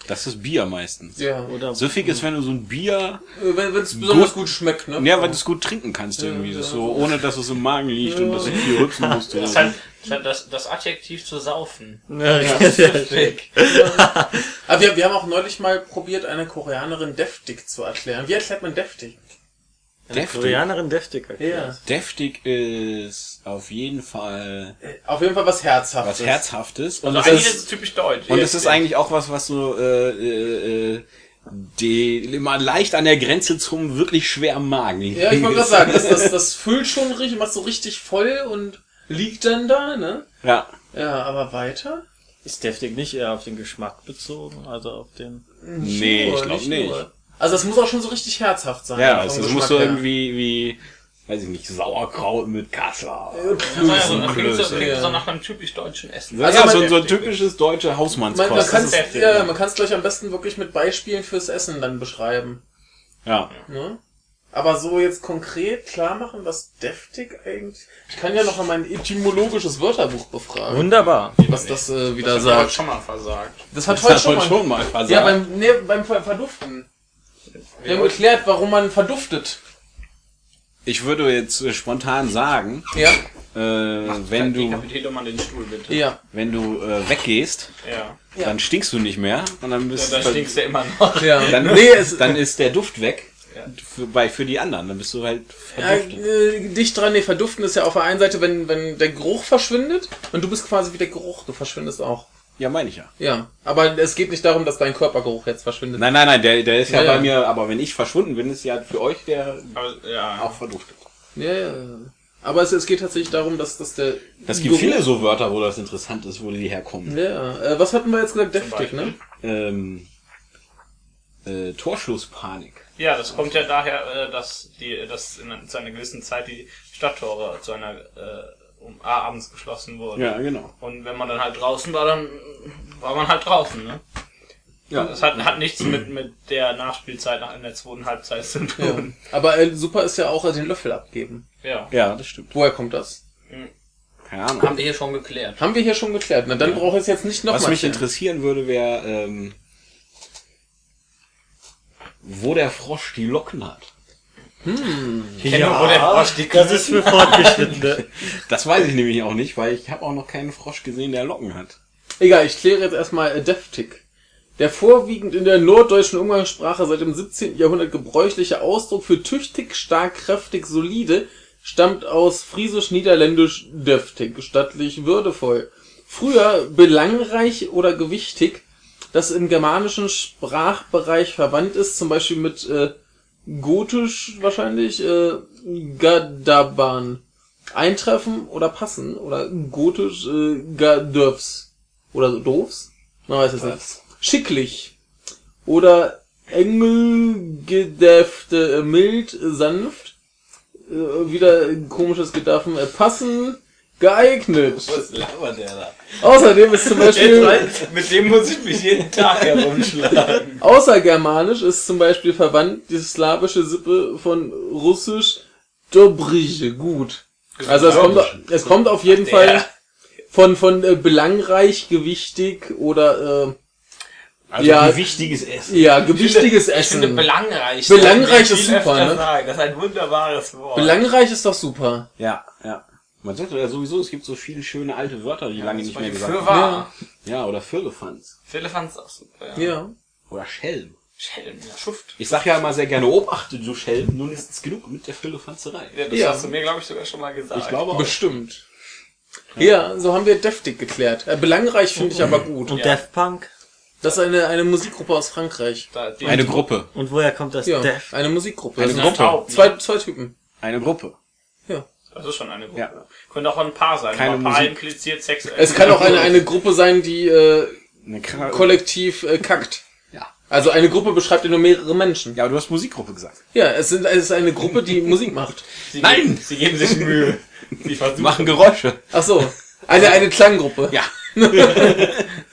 Das ist Bier meistens. Ja. Oder Süffig ist, wenn du so ein Bier, Äh, Wenn es besonders gut schmeckt, ne? ja, weil du es gut trinken kannst irgendwie. Das ist so, ohne dass es im Magen liegt und dass du viel rübsen musst. Das halt, das, ist halt das, das Adjektiv zu saufen. ja, sehr schön. Aber wir, wir haben auch neulich mal probiert, eine Koreanerin deftig zu erklären. Wie erklärt man deftig? deftig. Koreanerin deftig erklärt. Deftig ist auf jeden Fall Auf jeden Fall was Herzhaftes. was Herzhaftes. Und, Also eigentlich ist, ist es typisch deutsch. und es ist eigentlich auch was, was so äh, äh, äh, die immer leicht an der Grenze zum wirklich schweren Magen liegt. Ja, ich wollte gerade sagen, das, das, das füllt schon richtig, macht so richtig voll und liegt dann da, ne? Ja. Ja, aber weiter? Ist deftig nicht eher auf den Geschmack bezogen, also auf den... Nee, ich glaube nicht. Also es muss auch schon so richtig herzhaft sein. Ja, also es muss so irgendwie wie, weiß ich nicht, Sauerkraut mit Kassler. Das war ja so, das klingt so, klingt so nach einem typisch deutschen Essen. Also ja, man- so, so ein typisches deutsche Man, man Hausmannskost. kann Das es ja, man kann's gleich am besten wirklich mit Beispielen fürs Essen dann beschreiben. ja. Ne? Aber so jetzt konkret klar machen, was deftig eigentlich. Ich kann ja noch mal mein etymologisches Wörterbuch befragen, Wunderbar. was das äh, wieder Das hat sagt. schon mal versagt. Das hat Das heute hat schon heute mal. schon mal versagt. Ja, beim, nee, beim Ver- Verduften. Wir haben geklärt, warum man verduftet. Ich würde jetzt spontan sagen, Ja? äh, wenn du, Dekapitiert doch mal den Stuhl, bitte. Ja. wenn du äh, weggehst, Ja. Dann stinkst du nicht mehr und dann Ja, bist da stinkst du immer noch. Ja. dann, nee, es, dann ist der Duft weg. Für, bei, für die anderen, dann bist du halt Ja, verduftet. äh, dicht dran, nee, verduften ist ja auf der einen Seite, wenn, wenn der Geruch verschwindet und du bist quasi wie der Geruch, du verschwindest auch. Ja, meine ich ja. Ja, aber es geht nicht darum, dass dein Körpergeruch jetzt verschwindet. Nein, nein, nein, der, der ist ja, Ja, ja. bei mir, aber wenn ich verschwunden bin, ist ja für euch der ja. auch verduftet. Ja, ja. ja. Aber es, es geht tatsächlich darum, dass, dass der. Das gibt Geruch- viele so Wörter, wo das interessant ist, wo die herkommen. Ja, äh, was hatten wir jetzt gesagt? Deftig, ne? Ähm, äh, Torschlusspanik. Ja, das kommt ja daher, äh, dass die, dass in, zu einer gewissen Zeit die Stadttore zu einer äh, um A abends geschlossen wurden. Ja, genau. Und wenn man dann halt draußen war, dann war man halt draußen, ne? Ja. Das hat, hat nichts mit, mit der Nachspielzeit nach in der zweiten Halbzeit zu Ja. tun. Aber äh, super ist ja auch äh, den Löffel abgeben. Ja. Ja, das stimmt. Woher kommt das? Keine Ahnung. Haben wir hier schon geklärt. Haben wir hier schon geklärt. Na, dann brauche ich es jetzt nicht Was nochmal. mich interessieren würde, wäre, ähm, wo der Frosch die Locken hat. Ich kenne nur, wo der Frosch die das ist für Fortgeschrittene. Das weiß ich nämlich auch nicht, weil ich habe auch noch keinen Frosch gesehen, der Locken hat. Egal, ich kläre jetzt erstmal äh, deftig. Der vorwiegend in der norddeutschen Umgangssprache seit dem 17. Jahrhundert gebräuchliche Ausdruck für tüchtig, stark, kräftig, solide stammt aus friesisch-niederländisch deftig, stattlich, würdevoll. Früher belangreich oder gewichtig, das im germanischen Sprachbereich verwandt ist, zum Beispiel mit äh, gotisch wahrscheinlich, äh, Gadaban. Eintreffen oder passen oder gotisch äh, Gadöfs. Oder doofs? Man weiß es nicht. Schicklich. Oder Engelgedäfte, äh, mild, sanft. Äh, wieder komisches Gedaffen. Äh, passen, geeignet. Was labert der da? Außerdem ist zum Beispiel, mit dem muss ich mich jeden Tag herumschlagen. außergermanisch ist zum Beispiel verwandt die slawische Sippe von russisch Dobrige, gut. Also es kommt, es kommt auf jeden Fall von, von äh, belangreich, gewichtig oder äh, Also Ja. wie wichtiges Essen. Ja, gewichtiges Ich finde Essen. belangreich. Belangreich Viel ist super, ne? Sagen. Das ist ein wunderbares Wort. Belangreich ist doch super. Ja, ja. Man sagt ja sowieso, es gibt so viele schöne alte Wörter, die lange nicht mehr gesagt Für haben. wahr. Ja, oder Firlefanz. Fand's auch super. Ja. Ja. Oder Schelm. Schelm, ja, Schuft. Ich sag ja immer sehr gerne, obachte du Schelm, nun ist es genug mit der Firlefanzerei. Ja, das Ja. hast du mir, glaube ich, sogar schon mal gesagt. Ich glaube auch. Bestimmt. Ja, so haben wir deftig geklärt. Äh, belangreich finde ich aber gut. Und Ja. Daft Punk? Das ist eine, eine Musikgruppe aus Frankreich. Eine Gruppe. Und woher kommt das Ja, Daft? eine Musikgruppe. Eine Gruppe. ne? Zwei, zwei Typen. Eine Gruppe. Das ist schon eine Gruppe. Ja. Könnte auch ein Paar sein. Keine aber Paar Musik. impliziert sexuell. Es kann auch eine, eine Gruppe sein, die äh, kollektiv äh, kackt. ja. Also eine Gruppe beschreibt ja nur mehrere Menschen. ja, aber du hast Musikgruppe gesagt. Ja, es, sind, es ist eine Gruppe, die Musik macht. Sie Nein! Geben, sie geben sich Mühe. Sie Die versuchen. machen Geräusche. Ach so. Eine, eine Klanggruppe. Ja.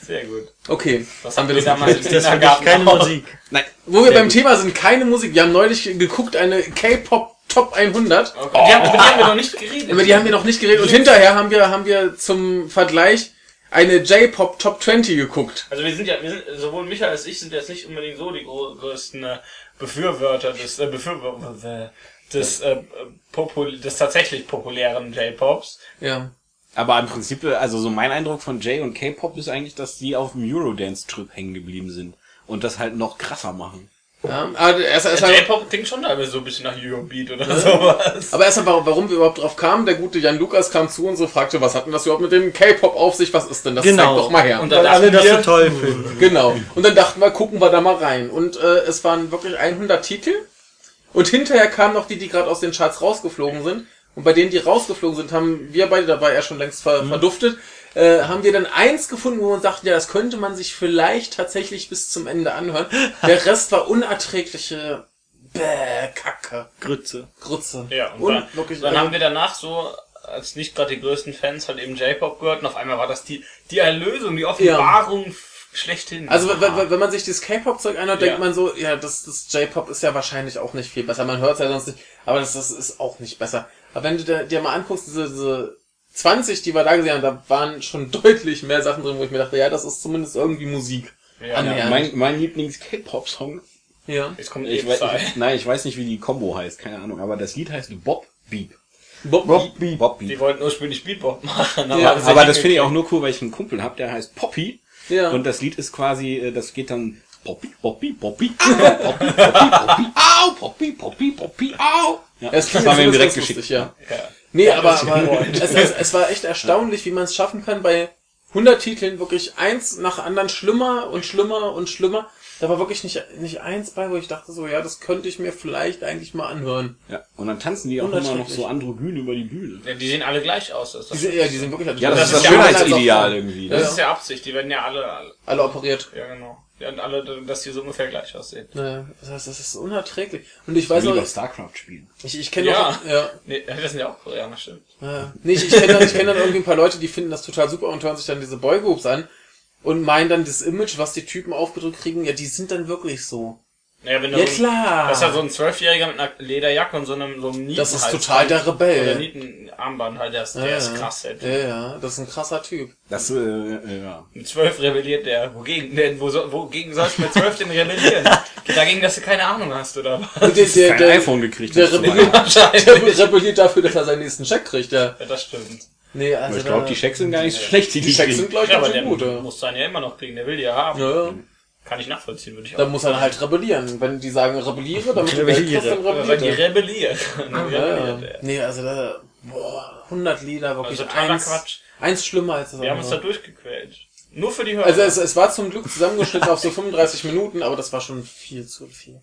Sehr gut. Okay. Was haben wir das damals im Das Kindergarten keine? Musik. Nein. Wo wir beim Thema sind, keine Musik. Wir haben neulich geguckt, eine K-Pop Top 100. Okay. Die, haben, über die haben wir noch nicht geredet. Über die haben wir noch nicht geredet. Und hinterher haben wir, haben wir zum Vergleich eine J-Pop Top 20 geguckt. Also wir sind ja, wir sind, sowohl Michael als ich sind jetzt nicht unbedingt so die größten äh, Befürworter des, äh, Befürworter des, äh, popul des tatsächlich populären J-Pops. Ja. Aber im Prinzip, also so mein Eindruck von J und K-Pop ist eigentlich, dass die auf dem Eurodance-Trip hängen geblieben sind. Und das halt noch krasser machen. Ja. Aber erst, erst Der mal, J-Pop klingt schon teilweise so ein bisschen nach Eurobeat oder sowas. aber erst mal, warum- warum wir überhaupt drauf kamen, der gute Jan Lukas kam zu und so fragte, was hat denn das überhaupt mit dem K-Pop auf sich? Was ist denn das? Genau. Zeig doch mal her. Und Weil da alle das so toll finden. Genau. Und dann dachten wir, gucken wir da mal rein. Und äh, es waren wirklich 100 Titel. Und hinterher kamen noch die, die gerade aus den Charts rausgeflogen sind. Und bei denen, die rausgeflogen sind, haben wir beide dabei ja schon längst ver verduftet, äh, haben wir dann eins gefunden, wo uns dachten, ja, das könnte man sich vielleicht tatsächlich bis zum Ende anhören. Der Rest war unerträgliche Bäh, Kacke, Grütze. Grütze. Ja, und, und dann, wirklich, dann also- haben wir danach so, als nicht gerade die größten Fans, halt eben J-Pop gehört und auf einmal war das die, die Erlösung, die Offenbarung f- schlechthin. Also wenn- wenn, man sich das K-Pop-Zeug anhört, Ja. denkt man so, ja, das, das J-Pop ist ja wahrscheinlich auch nicht viel besser. Man hört es ja sonst nicht, aber das, das ist auch nicht besser. Aber wenn du dir, dir mal anguckst, diese, diese 20, die wir da gesehen haben, da waren schon deutlich mehr Sachen drin, wo ich mir dachte, ja, das ist zumindest irgendwie Musik. ja, ja. Ja. Mein, mein Lieblings-K-Pop-Song. Ja. Jetzt kommt Ich weiß, ich, nein, ich weiß nicht, wie die Combo heißt, keine Ahnung. Aber das Lied heißt Bob Beep. Bob, Beep. Bob Die Beep. wollten ursprünglich Beatpop machen, Ja, haben sie Aber das finde ich auch nur cool, weil ich einen Kumpel habe, der heißt Poppy. Ja. Und das Lied ist quasi, äh, das geht dann Poppy, Poppy, Poppy, au, Poppy, Poppy, Poppy, au, Poppy, Poppy, Poppy, au. Ja, das klingt war mir direkt geschickt. lustig, ja. Ja. Nee, Ja, aber, aber es, es, es war echt erstaunlich, wie man es schaffen kann, bei 100 Titeln wirklich eins nach anderen schlimmer und schlimmer und schlimmer. Da war wirklich nicht, nicht eins bei, wo ich dachte so, ja, das könnte ich mir vielleicht eigentlich mal anhören. Ja, und dann tanzen die auch immer noch so androgyn über die Bühne. Ja, die sehen alle gleich aus. Das ist, Die das, sind, ja, die sind wirklich Ja, das, Das ist das ist ja Schönheitsideal irgendwie. Ja. Das ist ja Absicht. Die werden ja alle, alle alle operiert. ja genau. Haben alle, dass die so ungefähr gleich aussehen. Naja, das heißt, das ist unerträglich. Und ich weiß noch, StarCraft spielen. ich, ich kenne Ja. noch, ja, Nee, das sind ja auch Koreaner, stimmt. ja. Nee, ich, ich kenne dann, ich kenn dann irgendwie ein paar Leute, die finden das total super und hören sich dann diese Boygroups an und meinen dann das Image, was die Typen aufgedrückt kriegen, ja, die sind dann wirklich so. Naja, wenn Ja, so ein, klar. Das ist ja so ein Zwölfjähriger mit einer Lederjacke und so einem, so einem Nieten Das ist total der Rebell. Oder Nietenarmband halt, der ist, der Ja, ist ja. krass, ey. Ja, ja, das ist ein krasser Typ. Das, äh, äh, ja. Mit zwölf rebelliert der. Wogegen, der, wo, so- wogegen sollst du mit zwölf denn rebellieren? Dagegen, dass du keine Ahnung hast, oder was? Der, der, Kein der, iPhone gekriegt. der rebelliert, der rebelliert dafür, dass er seinen nächsten Check kriegt, ja. Ja, das stimmt. Nee, Aber also ich glaube, die Schecks sind gar nicht so schlecht, die die Checks sind, glaube ich, Ja, aber der gut, ja. muss dann ja immer noch kriegen, der will die ja haben. Ja, ja. Kann ich nachvollziehen, würde ich auch. Dann muss er halt rebellieren. Wenn die sagen, rebelliere, Geld kriegst, dann Aber wenn die rebelliert rebellieren. dann er. Ja, rebelliert ja. Nee, also da, boah, 100 Lieder, wirklich Also eins, Quatsch. eins schlimmer als das Wir haben uns da andere. durchgequält. Nur für die Hörer. Also es, es war zum Glück zusammengeschnitten auf so 35 Minuten, aber das war schon viel zu viel.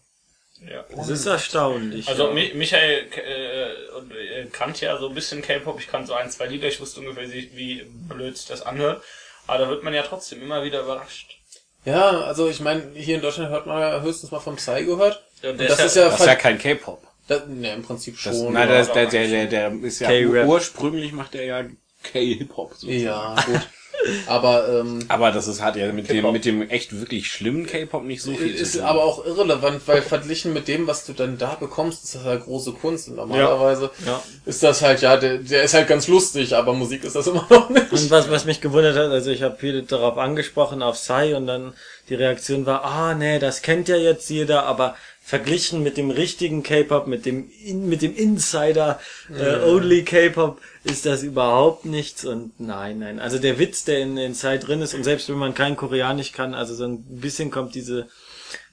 ja. Das ist erstaunlich. Also ja. Mi Michael äh, und, äh, kannte ja so ein bisschen K-Pop, ich kannte so ein, zwei Lieder, ich wusste ungefähr, wie, wie blöd sich das anhört. Aber da wird man ja trotzdem immer wieder überrascht. Ja, also ich meine, hier in Deutschland hört man ja höchstens mal vom Psy gehört. Ja, Und der das ist ja- Das ist ja kein K-Pop. das, ne, im Prinzip Das, schon. nein, ja. das, der, der, der, der ist ja ursprünglich macht er ja K-Hip-Hop. sozusagen. ja, gut. Aber ähm, Aber das ist, hat ja mit dem, mit dem echt wirklich schlimmen K-Pop nicht so viel ist aber auch irrelevant, weil verglichen mit dem, was du dann da bekommst, ist das halt große Kunst. Und normalerweise Ja. ist das halt, ja, der, der ist halt ganz lustig, aber Musik ist das immer noch nicht. Und was, was mich gewundert hat, also ich habe viele darauf angesprochen, auf Sai, und dann die Reaktion war, ah nee, das kennt ja jetzt jeder, aber verglichen mit dem richtigen K-Pop, mit dem In, mit dem Insider äh, Only K-Pop ist das überhaupt nichts und nein, nein. Also der Witz, der in, in Sai drin ist und selbst wenn man kein Koreanisch kann, also so ein bisschen kommt diese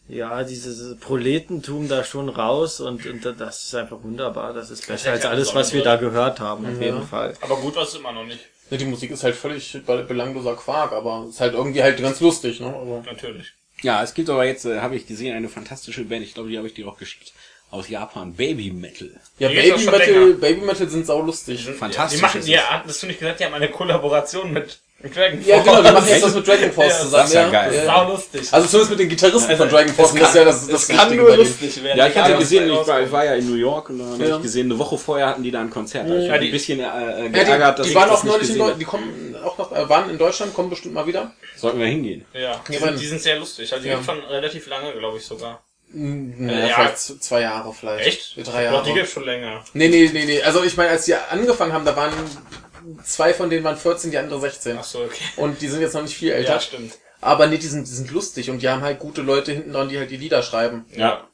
ja, dieses Proletentum da schon raus und, und das ist einfach wunderbar. Das ist besser als ja alles, was wir da gehört haben, auf jeden Fall. Aber gut war es immer noch nicht. Ja, die Musik ist halt völlig be- belangloser Quark, aber ist halt irgendwie halt ganz lustig, ne? Aber Natürlich. Ja, es gibt aber jetzt, äh, habe ich gesehen, eine fantastische Band, ich glaube, die habe ich dir auch geschickt, aus Japan, Baby Metal. ja, Die gibt's auch Baby schon Metal, länger. Baby Metal sind sau lustig. Fantastisch Die machen, ist die, es. hast du nicht gesagt, die haben eine Kollaboration mit Dragon Ja, Force? genau, die machen jetzt das mit Dragon Force Ja, zusammen. das ist ja geil. Ja. Sau lustig. Also zumindest mit den Gitarristen von Dragon Force, und das ist ja das, das es kann nur lustig werden. Ja, ich hatte was gesehen, ich war, ich war ja in New York und da habe Ja. ich gesehen, eine Woche vorher hatten die da ein Konzert. Da hab ich Ja, die- ein bisschen äh, äh, Ja, geärgert, die, dass die ich waren das auch nicht neulich in gesehen Deutschland, habe. die kommen auch noch, äh, waren in Deutschland, kommen bestimmt mal wieder. Sollten wir hingehen. Ja, die, Ja, sind, die sind sehr lustig. Also die Ja. gibt schon relativ lange, glaube ich sogar. Ja, Ja. vielleicht zwei Jahre vielleicht. Echt? Drei Doch, die Jahre. gibt's schon länger. Nee, nee, nee, nee. Also ich meine, als die angefangen haben, da waren zwei von denen waren 14, die andere 16. Ach so, okay. Und die sind jetzt noch nicht viel älter. Ja, stimmt. Aber nee, die sind, die sind lustig und die haben halt gute Leute hinten dran, die halt die Lieder schreiben. Ja.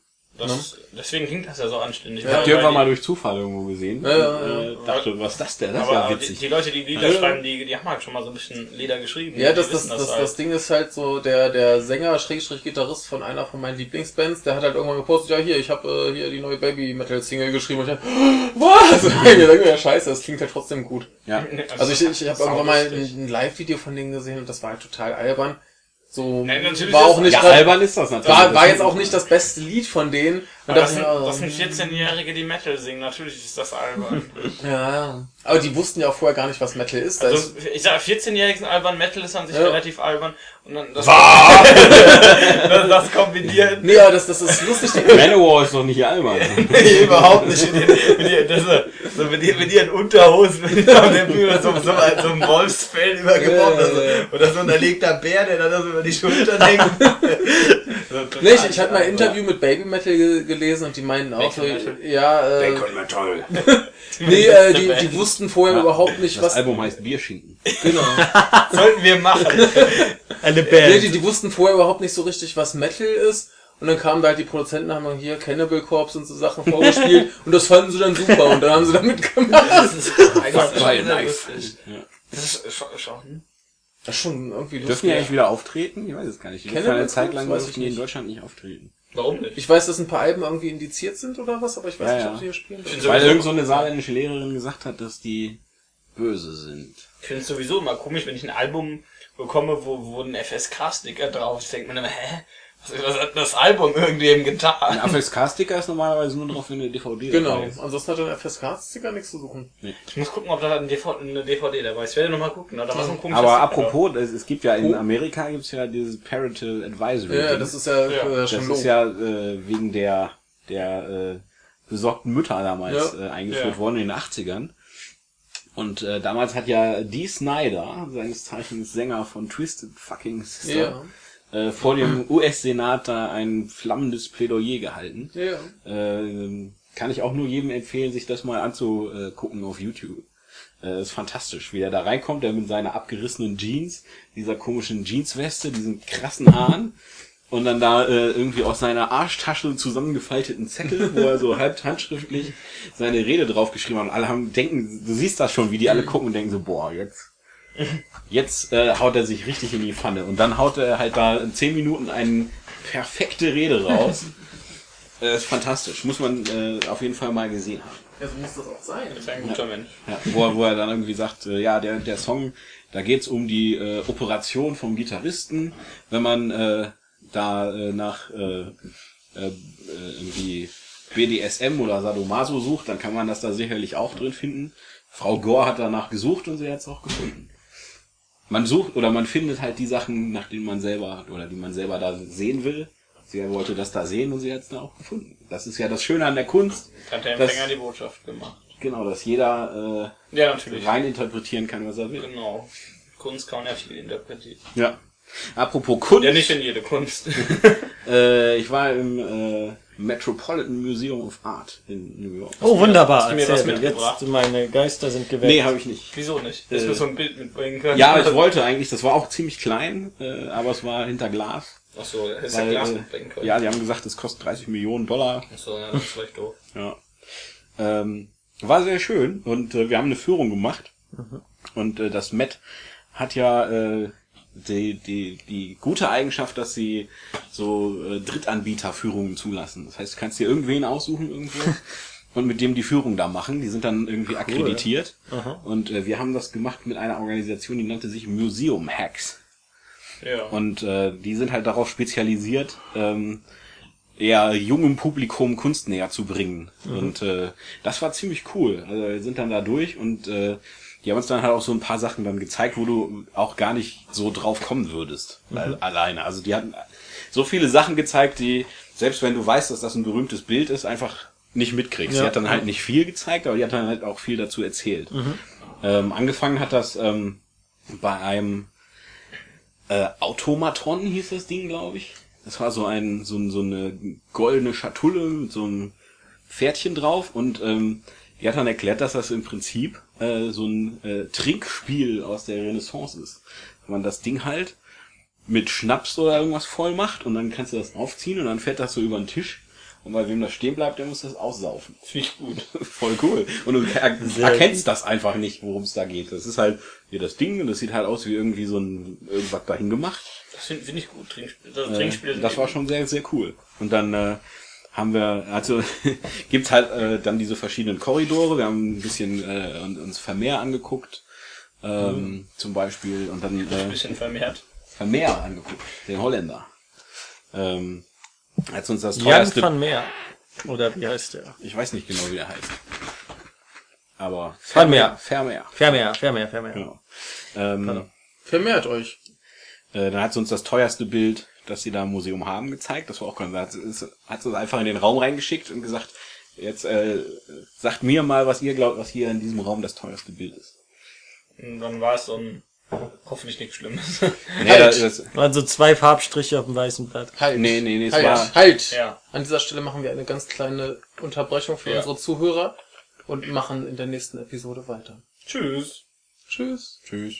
Das, Deswegen klingt das ja so anständig. Ja, Habt ihr irgendwann die- mal durch Zufall irgendwo gesehen? Ja, ja, Äh, dachte, was ist das denn? Das ist Aber ja die, witzig. die Leute, die Lieder Ja. schreiben, die, die haben halt schon mal so ein bisschen Lieder geschrieben. Ja, Die das, das, das, das, halt. Ding ist halt so, der, der Sänger, Schrägstrich Gitarrist von einer von meinen Lieblingsbands, der hat halt irgendwann gepostet, ja hier, ich habe äh, hier die neue Baby Metal Single geschrieben und ich dachte, was? ich dachte, ja scheiße, das klingt halt trotzdem gut. ja. Also ich, ich habe irgendwann mal ein, ein Live-Video von denen gesehen und das war halt total albern. So, Nein, natürlich war auch nicht ja, grad- albern ist das natürlich. war, war Das- jetzt auch nicht das beste Lied von denen. Und das, dachte sind, das sind 14-Jährige, die Metal singen. Natürlich ist das albern. ja, ja. Aber die wussten ja auch vorher gar nicht, was Metal ist. Also, ich sag, 14-Jährige sind albern, Metal ist an sich Ja. relativ albern. Und dann das, das, das kombinieren. nee, aber das, das ist lustig. Manowar ist doch nicht albern. Nee, überhaupt nicht. Mit ihren, mit ihren, das, so mit, ihren, mit ihren Unterhosen auf der Bühne so, so, so ein Wolfsfell übergebaut. Ja, oder, ja, so. oder so ein erlegter Bär, der dann so über die Schultern hängt. So, nee, ich, ich hatte mal ein. Interview mit Baby Metal ge gelesen und die meinten auch so, Metal? ja, äh, Bacon toll. nee, äh, die, die wussten vorher überhaupt nicht, Das was, Album heißt Bierschinken. genau. Sollten wir machen. Eine Band. die, die wussten vorher überhaupt nicht so richtig, was Metal ist. Und dann kamen da halt die Produzenten, haben hier Cannibal Corpse und so Sachen vorgespielt. und das fanden sie dann super. Und dann haben sie damit gemacht. Das ist eigentlich lustig. Das ist schon, schon. Das ist schon irgendwie Dürfen lustig. die eigentlich wieder auftreten? Ich weiß es gar nicht. Die dürfen eine Zeit lang das? Dürfen ich die in. Deutschland nicht auftreten. Warum nicht? Ich weiß, dass ein paar Alben irgendwie indiziert sind oder was, aber ich weiß Ja, nicht, ja. ob sie hier spielen. Ich Weil irgend so eine saarländische Lehrerin gesagt hat, dass die böse sind. Ich finde es sowieso immer komisch, wenn ich ein Album bekomme, wo, wo ein FSK-Sticker drauf ist. Denkt man immer, hä? Was, hat das Album irgendwem Ein getan? AFSK-Sticker ist normalerweise nur drauf, wenn eine DVD Genau. ist. Ansonsten hat ein FSK-Sticker nichts zu suchen. Ich muss gucken, ob da ein eine DVD dabei ist. Ich werde nochmal gucken. Da war so ein komisches Aber apropos, es, es gibt ja in Amerika gibt's ja dieses Parental Advisory. Ja, das ist ja, Ja. äh, das schon ist logisch. ja äh, wegen der der äh, besorgten Mütter damals Ja. äh, eingeführt Ja. worden in den 80ern. Und äh, damals hat ja Dee Snyder, seines Zeichens Sänger von Twisted Fucking Sister, äh, vor dem US-Senat da ein flammendes Plädoyer gehalten. Ja. Äh, kann ich auch nur jedem empfehlen, sich das mal anzugucken auf YouTube. Äh, ist fantastisch, wie er da reinkommt, der mit seiner abgerissenen Jeans, dieser komischen Jeansweste, diesen krassen Haaren und dann da äh, irgendwie aus seiner Arschtasche zusammengefalteten Zettel, wo er so halb handschriftlich seine Rede draufgeschrieben hat. Und alle haben denken, du siehst das schon, wie die alle gucken und denken so, boah, jetzt jetzt äh, haut er sich richtig in die Pfanne. Und dann haut er halt da in zehn Minuten eine perfekte Rede raus. äh, ist fantastisch, muss man äh, auf jeden Fall mal gesehen haben. ja, so muss das auch sein. Das ist ein guter Mensch. Ja, wo, er, wo er dann irgendwie sagt, äh, ja, der, der Song, da geht's um die äh, Operation vom Gitarristen. Wenn man äh, da äh, nach äh, äh, äh, irgendwie BDSM oder Sadomaso sucht, dann kann man das da sicherlich auch drin finden. Frau Gore hat danach gesucht und sie hat es auch gefunden. Man sucht oder man findet halt die Sachen, nach denen man selber oder die man selber da sehen will. Sie wollte das da sehen und sie hat es da auch gefunden. Das ist ja das Schöne an der Kunst. Hat der Empfänger die Botschaft gemacht. Genau, dass jeder Ja, äh, natürlich. rein interpretieren kann, was er will. Genau. Kunst kann ja viel interpretieren. Ja. Apropos Kunst. Ja, nicht in jede Kunst. Äh, ich war im äh, Metropolitan Museum of Art in New York. Oh, wunderbar. hast du mir was Erzähl. mitgebracht? Jetzt meine Geister sind geweckt. Nee, habe ich nicht. Wieso nicht? Dass Äh, wir so ein Bild mitbringen können. Ja, ich wollte eigentlich, das war auch ziemlich klein, äh, aber es war hinter Glas. Achso, hättest ja Glas äh, mitbringen können. ja, die haben gesagt, es kostet 30 Millionen Dollar. Achso, ja, das ist vielleicht doof. Ja. Ähm, war sehr schön und äh, wir haben eine Führung gemacht. Und äh, das Met hat ja äh, die, die, die gute Eigenschaft, dass sie so äh, Drittanbieterführungen zulassen. Das heißt, du kannst dir irgendwen aussuchen irgendwo und mit dem die Führung da machen. Die sind dann irgendwie akkreditiert. Und äh, wir haben das gemacht mit einer Organisation, die nannte sich Museum Hacks. Ja. Und äh, die sind halt darauf spezialisiert, ähm, eher jungem Publikum Kunst näher zu bringen. Und äh, das war ziemlich cool. Also wir sind dann da durch und äh, die haben uns dann halt auch so ein paar Sachen dann gezeigt, wo du auch gar nicht so drauf kommen würdest. Weil, alleine. Also die hatten so viele Sachen gezeigt, die, selbst wenn du weißt, dass das ein berühmtes Bild ist, einfach nicht mitkriegst. Ja. Die hat dann halt nicht viel gezeigt, aber die hat dann halt auch viel dazu erzählt. Ähm, angefangen hat das ähm, bei einem äh, Automaton hieß das Ding, glaube ich. Das war so ein so, ein, so eine goldene Schatulle mit so einem Pferdchen drauf und ähm, die hat dann erklärt, dass das im Prinzip äh, so ein äh, Trinkspiel aus der Renaissance ist. Wenn man das Ding halt mit Schnaps oder irgendwas voll macht und dann kannst du das aufziehen und dann fährt das so über den Tisch und bei wem das stehen bleibt, der muss das aussaufen. Finde ich gut. Voll cool. Und du er erkennst das einfach nicht, worum es da geht. Das ist halt hier das Ding und das sieht halt aus wie irgendwie so ein irgendwas dahin gemacht. Das finde find ich gut. Trinkspiel, das Äh, Trinkspiele sind das war schon sehr, sehr cool. Und dann äh, haben wir, also gibt's halt äh, dann diese verschiedenen Korridore. Wir haben ein bisschen äh, uns Vermeer angeguckt, ähm, zum Beispiel, und dann ein äh, bisschen vermehrt. Vermeer angeguckt, den Holländer. Ähm, als uns das Jan teuerste, van Meer. Oder wie heißt der? ich weiß nicht genau, wie der heißt. Aber Vermeer. Vermeer. Vermeer, Vermeer, Vermeer. Genau. Ähm, Vermehrt euch. Äh, dann hat sie uns das teuerste Bild, das sie da im Museum haben, gezeigt. Das war auch ganz, hat sie es- hat sie uns einfach in den Raum reingeschickt und gesagt, jetzt äh, sagt mir mal, was ihr glaubt, was hier in diesem Raum das teuerste Bild ist. Und dann war es so ein, hoffentlich nichts Schlimmes. Nee, Halt. das, das, Waren so zwei Farbstriche auf dem weißen Blatt. Halt. nee, nee, nee, es halt. war, halt. Ja. An dieser Stelle machen wir eine ganz kleine Unterbrechung für Ja. unsere Zuhörer und machen in der nächsten Episode weiter. Tschüss. Tschüss. tschüss.